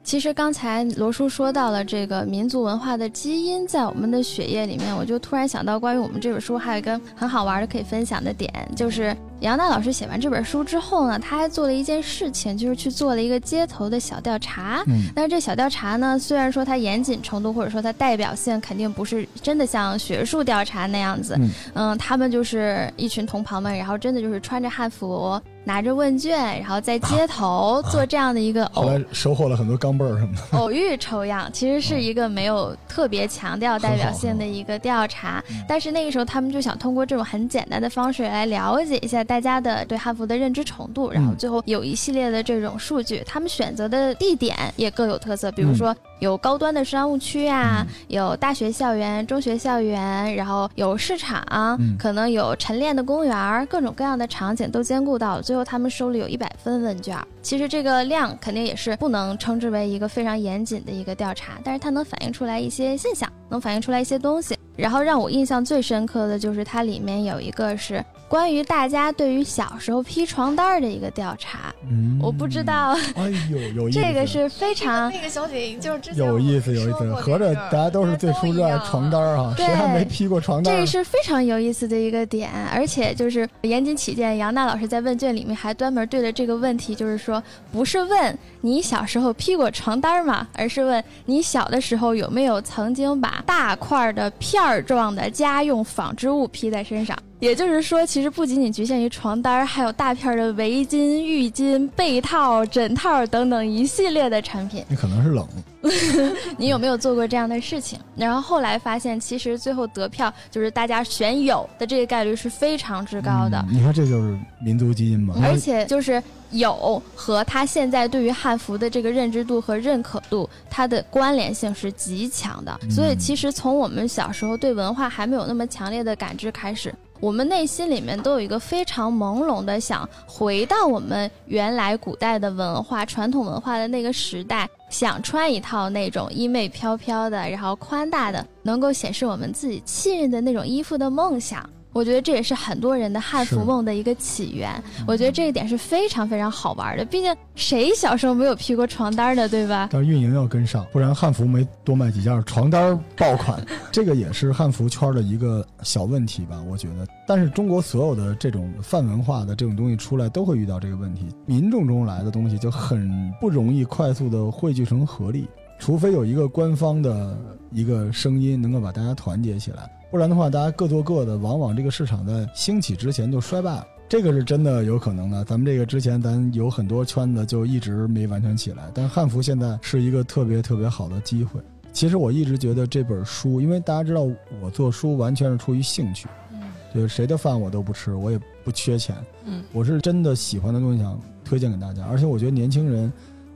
其实刚才罗叔说到了这个民族文化的基因在我们的血液里面，我就突然想到，关于我们这本书还有一个很好玩的可以分享的点，就是杨娜老师写完这本书之后呢，他还做了一件事情，就是去做了一个街头的小调查。嗯，但是这小调查呢，虽然说它严谨程度或者说它代表性肯定不是真的像学术调查那样子，嗯嗯，他们就是一群同袍们，然后真的就是穿着汉服。拿着问卷，然后在街 头做这样的一个 后来收获了很多钢镚儿什么的。偶遇抽样，其实是一个没有特别强调代表性的一个调查，但是那个时候他们就想通过这种很简单的方式来了解一下大家的对汉服的认知程度，然后最后有一系列的这种数据，他们选择的地点也各有特色，比如说。有高端的商务区啊，有大学校园、中学校园，然后有市场，可能有晨练的公园，各种各样的场景都兼顾到了。最后他们收了有一百分问卷，其实这个量肯定也是不能称之为一个非常严谨的一个调查，但是它能反映出来一些现象，能反映出来一些东西。然后让我印象最深刻的就是它里面有一个是。关于大家对于小时候披床单儿的一个调查，嗯，我不知道。哎呦，有意思。这个是非常那个小姐就是之前有意思，有意思。合着大家都是最初热爱床单儿啊，谁还没披过床单？这个是非常有意思的一个点，而且就是严谨起见，杨娜老师在问卷里面还专门对了这个问题，就是说不是问你小时候披过床单吗，而是问你小的时候有没有曾经把大块的片儿状的家用纺织物披在身上。也就是说，其实不仅仅局限于床单，还有大片的围巾、浴巾、被套、枕套等等一系列的产品。你可能是冷。你有没有做过这样的事情？然后后来发现，其实最后得票就是大家选有的这个概率是非常之高的。你看，这就是民族基因嘛。而且就是有和他现在对于汉服的这个认知度和认可度，它的关联性是极强的。所以，其实从我们小时候对文化还没有那么强烈的感知开始。我们内心里面都有一个非常朦胧的想回到我们原来古代的文化、传统文化的那个时代，想穿一套那种衣袂飘飘的，然后宽大的，能够显示我们自己气韵的那种衣服的梦想。我觉得这也是很多人的汉服梦的一个起源。我觉得这一点是非常非常好玩的。毕竟谁小时候没有披过床单的，对吧？但是运营要跟上，不然汉服没多卖几件，床单爆款。这个也是汉服圈的一个小问题吧，我觉得。但是中国所有的这种泛文化的这种东西出来，都会遇到这个问题。民众中来的东西就很不容易快速的汇聚成合力，除非有一个官方的一个声音能够把大家团结起来。不然的话，大家各做各的，往往这个市场在兴起之前就衰败了，这个是真的有可能的。咱们这个之前，咱有很多圈子就一直没完全起来，但汉服现在是一个特别特别好的机会。其实我一直觉得这本书，因为大家知道我做书完全是出于兴趣，嗯，就是谁的饭我都不吃，我也不缺钱，嗯，我是真的喜欢的东西想推荐给大家，而且我觉得年轻人，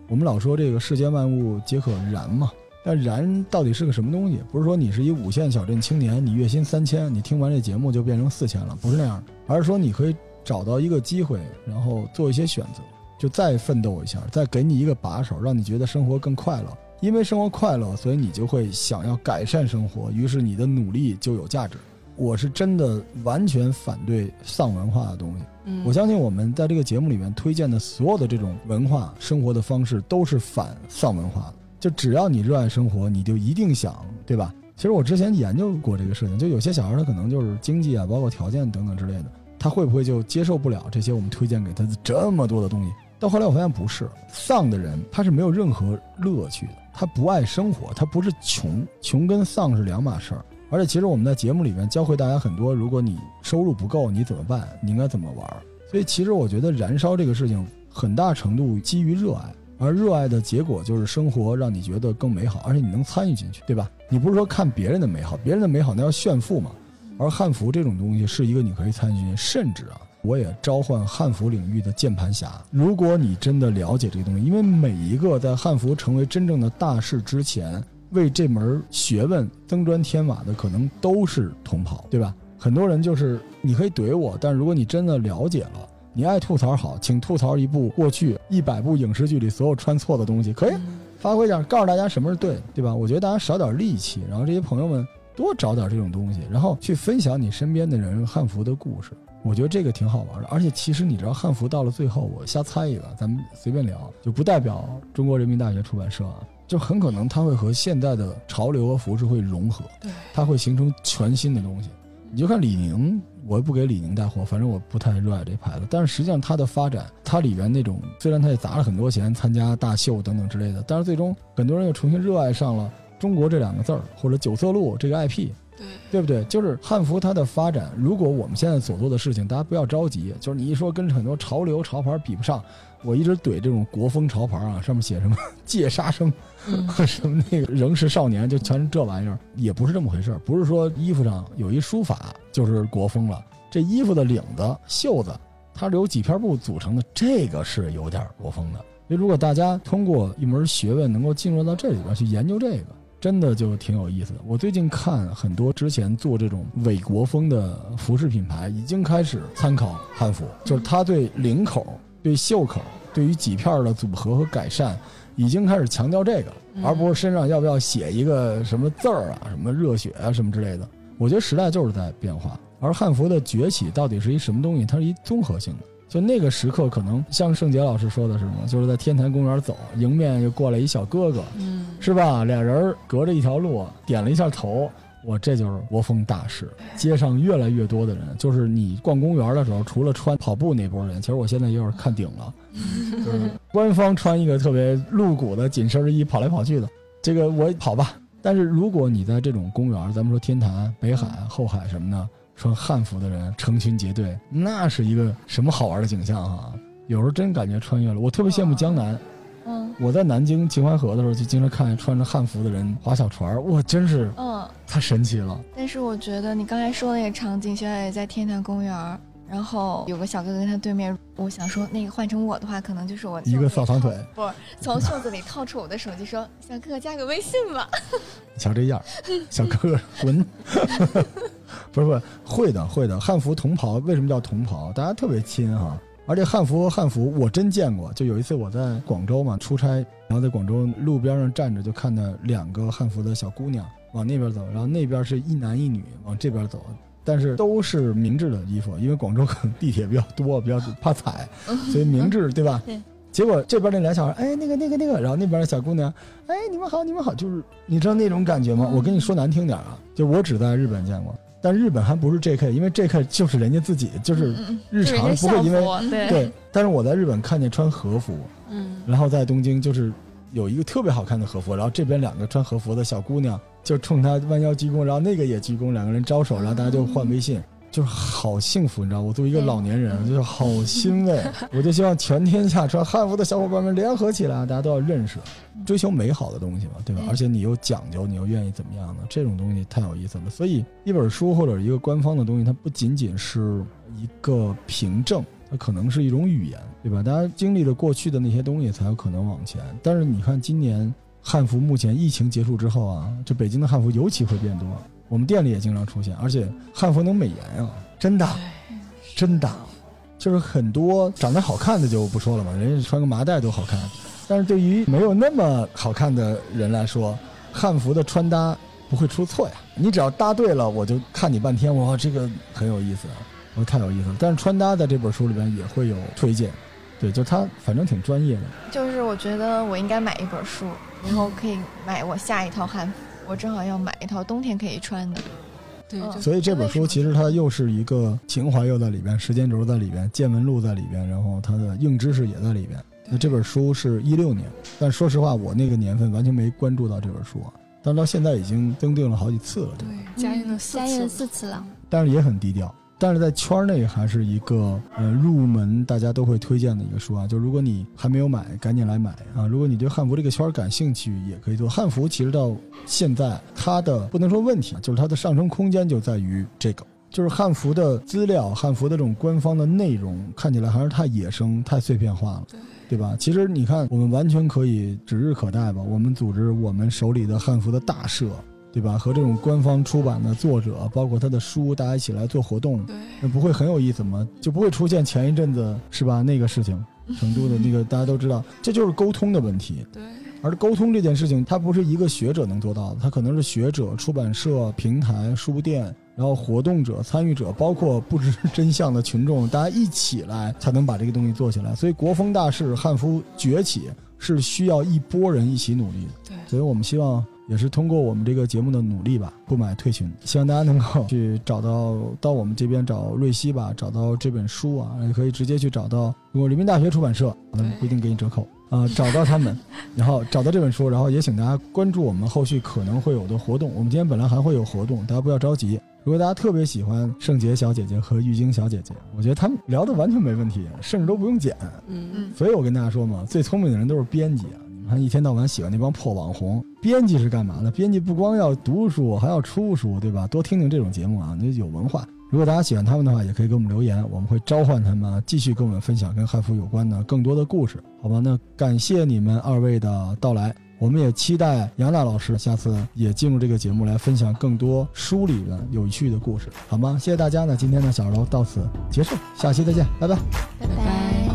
我们老说这个世间万物皆可燃嘛。那燃到底是个什么东西？不是说你是一五线小镇青年，你月薪三千，你听完这节目就变成四千了，不是那样的，而是说你可以找到一个机会，然后做一些选择，就再奋斗一下，再给你一个把手，让你觉得生活更快乐。因为生活快乐，所以你就会想要改善生活，于是你的努力就有价值。我是真的完全反对丧文化的东西。嗯，我相信我们在这个节目里面推荐的所有的这种文化生活的方式，都是反丧文化的。就只要你热爱生活，你就一定想，对吧？其实我之前研究过这个事情，就有些小孩他可能就是经济啊，包括条件等等之类的，他会不会就接受不了这些我们推荐给他的这么多的东西？到后来我发现不是，丧的人他是没有任何乐趣的，他不爱生活，他不是穷，穷跟丧是两码事儿。而且其实我们在节目里面教会大家很多，如果你收入不够，你怎么办？你应该怎么玩？所以其实我觉得燃烧这个事情很大程度基于热爱。而热爱的结果就是生活让你觉得更美好，而且你能参与进去，对吧？你不是说看别人的美好，别人的美好那要炫富嘛？而汉服这种东西是一个你可以参与进去，甚至啊，我也召唤汉服领域的键盘侠。如果你真的了解这个东西，因为每一个在汉服成为真正的大事之前，为这门学问增砖添瓦的，可能都是同袍，对吧？很多人就是你可以怼我，但如果你真的了解了。你爱吐槽好，请吐槽一部过去一百部影视剧里所有穿错的东西，可以发挥点，告诉大家什么是对，对吧？我觉得大家少点戾气，然后这些朋友们多找点这种东西，然后去分享你身边的人汉服的故事。我觉得这个挺好玩的。而且其实你知道，汉服到了最后，我瞎猜一个，咱们随便聊，就不代表中国人民大学出版社啊，就很可能它会和现代的潮流和服饰会融合，对，它会形成全新的东西。你就看李宁，我也不给李宁带货，反正我不太热爱这牌子。但是实际上它的发展，它里边那种虽然它也砸了很多钱参加大秀等等之类的，但是最终很多人又重新热爱上了中国这两个字儿，或者九色鹿这个 IP，对，对不对？就是汉服它的发展，如果我们现在所做的事情，大家不要着急，就是你一说跟很多潮流潮牌比不上，我一直怼这种国风潮牌啊，上面写什么 戒杀生。什么那个仍是少年，就全是这玩意儿，也不是这么回事儿。不是说衣服上有一书法就是国风了，这衣服的领子、袖子，它是由几片布组成的，这个是有点国风的。所以，如果大家通过一门学问能够进入到这里边去研究这个，真的就挺有意思的。我最近看很多之前做这种伪国风的服饰品牌，已经开始参考汉服，就是它对领口、对袖口、对于几片的组合和改善。已经开始强调这个了，而不是身上要不要写一个什么字儿啊，什么热血啊，什么之类的。我觉得时代就是在变化，而汉服的崛起到底是一什么东西？它是一综合性的。就那个时刻，可能像盛杰老师说的是什么？就是在天坛公园走，迎面就过来一小哥哥，嗯，是吧？俩人隔着一条路，点了一下头。我这就是国风大势，街上越来越多的人，就是你逛公园的时候，除了穿跑步那波人，其实我现在有点看顶了，就是官方穿一个特别露骨的紧身衣跑来跑去的，这个我跑吧。但是如果你在这种公园，咱们说天坛、北海、后海什么的，穿汉服的人成群结队，那是一个什么好玩的景象啊！有时候真感觉穿越了，我特别羡慕江南。嗯，我在南京秦淮河的时候，就经常看见穿着汉服的人划小船，我，真是，嗯，太神奇了。但是我觉得你刚才说那个场景，现在也在天坛公园，然后有个小哥哥跟他对面，我想说那个换成我的话，可能就是我一个扫堂腿，不，从袖子里掏出我的手机说：“小哥哥加个微信吧。”瞧这样，小哥哥滚！不是不是，会的会的，汉服同袍为什么叫同袍？大家特别亲哈。而且汉服汉服，我真见过。就有一次我在广州嘛出差，然后在广州路边上站着，就看到两个汉服的小姑娘往那边走，然后那边是一男一女往这边走，但是都是明制的衣服，因为广州可能地铁比较多，比较怕踩，所以明制对吧？对。结果这边那俩小孩，哎，那个那个那个，然后那边的小姑娘，哎，你们好，你们好，就是你知道那种感觉吗？我跟你说难听点啊，就我只在日本见过。但日本还不是 J.K.，因为 J.K. 就是人家自己，就是日常不会因为对。但是我在日本看见穿和服，嗯，然后在东京就是有一个特别好看的和服，然后这边两个穿和服的小姑娘就冲他弯腰鞠躬，然后那个也鞠躬，两个人招手，然后大家就换微信。就是好幸福，你知道，我作为一个老年人，就是好欣慰。我就希望全天下穿汉服的小伙伴们联合起来，大家都要认识，追求美好的东西嘛，对吧？而且你又讲究，你又愿意怎么样呢？这种东西太有意思了。所以，一本书或者一个官方的东西，它不仅仅是一个凭证，它可能是一种语言，对吧？大家经历了过去的那些东西，才有可能往前。但是你看，今年汉服目前疫情结束之后啊，这北京的汉服尤其会变多。我们店里也经常出现，而且汉服能美颜啊，真的，真的，就是很多长得好看的就不说了嘛，人家穿个麻袋都好看，但是对于没有那么好看的人来说，汉服的穿搭不会出错呀。你只要搭对了，我就看你半天，哇，这个很有意思啊，我太有意思了。但是穿搭在这本书里边也会有推荐，对，就他反正挺专业的。就是我觉得我应该买一本书，然后可以买我下一套汉服。我正好要买一套冬天可以穿的，对，所以这本书其实它又是一个情怀又在里边，时间轴在里边，见闻录在里边，然后它的硬知识也在里边。那这本书是一六年，但说实话，我那个年份完全没关注到这本书啊，但到现在已经登订了好几次了，对，加印了加印了四次了，但是也很低调。但是在圈内还是一个呃入门，大家都会推荐的一个书啊。就如果你还没有买，赶紧来买啊！如果你对汉服这个圈感兴趣，也可以做。汉服其实到现在，它的不能说问题，就是它的上升空间就在于这个，就是汉服的资料、汉服的这种官方的内容，看起来还是太野生、太碎片化了，对对吧？其实你看，我们完全可以指日可待吧。我们组织我们手里的汉服的大社。对吧？和这种官方出版的作者，包括他的书，大家一起来做活动，那不会很有意思吗？就不会出现前一阵子是吧那个事情，成都的那个 大家都知道，这就是沟通的问题。对，而沟通这件事情，它不是一个学者能做到的，它可能是学者、出版社、平台、书店，然后活动者、参与者，包括不知真相的群众，大家一起来才能把这个东西做起来。所以国风大势、汉服崛起是需要一波人一起努力的。对，所以我们希望也是通过我们这个节目的努力吧，不买退群，希望大家能够去找到到我们这边找瑞希吧，找到这本书啊，也可以直接去找到中国人民大学出版社，他们不一定给你折扣 啊、找到他们，然后找到这本书，然后也请大家关注我们后续可能会有的活动。我们今天本来还会有活动，大家不要着急。如果大家特别喜欢圣洁小姐姐和玉晶小姐姐，我觉得他们聊的完全没问题，甚至都不用剪。嗯，嗯，所以我跟大家说嘛，最聪明的人都是编辑啊！你们看一天到晚喜欢那帮破网红，编辑是干嘛的？编辑不光要读书，还要出书，对吧？多听听这种节目啊，那有文化。如果大家喜欢他们的话，也可以给我们留言，我们会召唤他们继续跟我们分享跟汉服有关的更多的故事，好吧？那感谢你们二位的到来，我们也期待杨娜老师下次也进入这个节目来分享更多书里的有趣的故事，好吗？谢谢大家呢，今天的小楼到此结束，下期再见，拜拜。拜拜。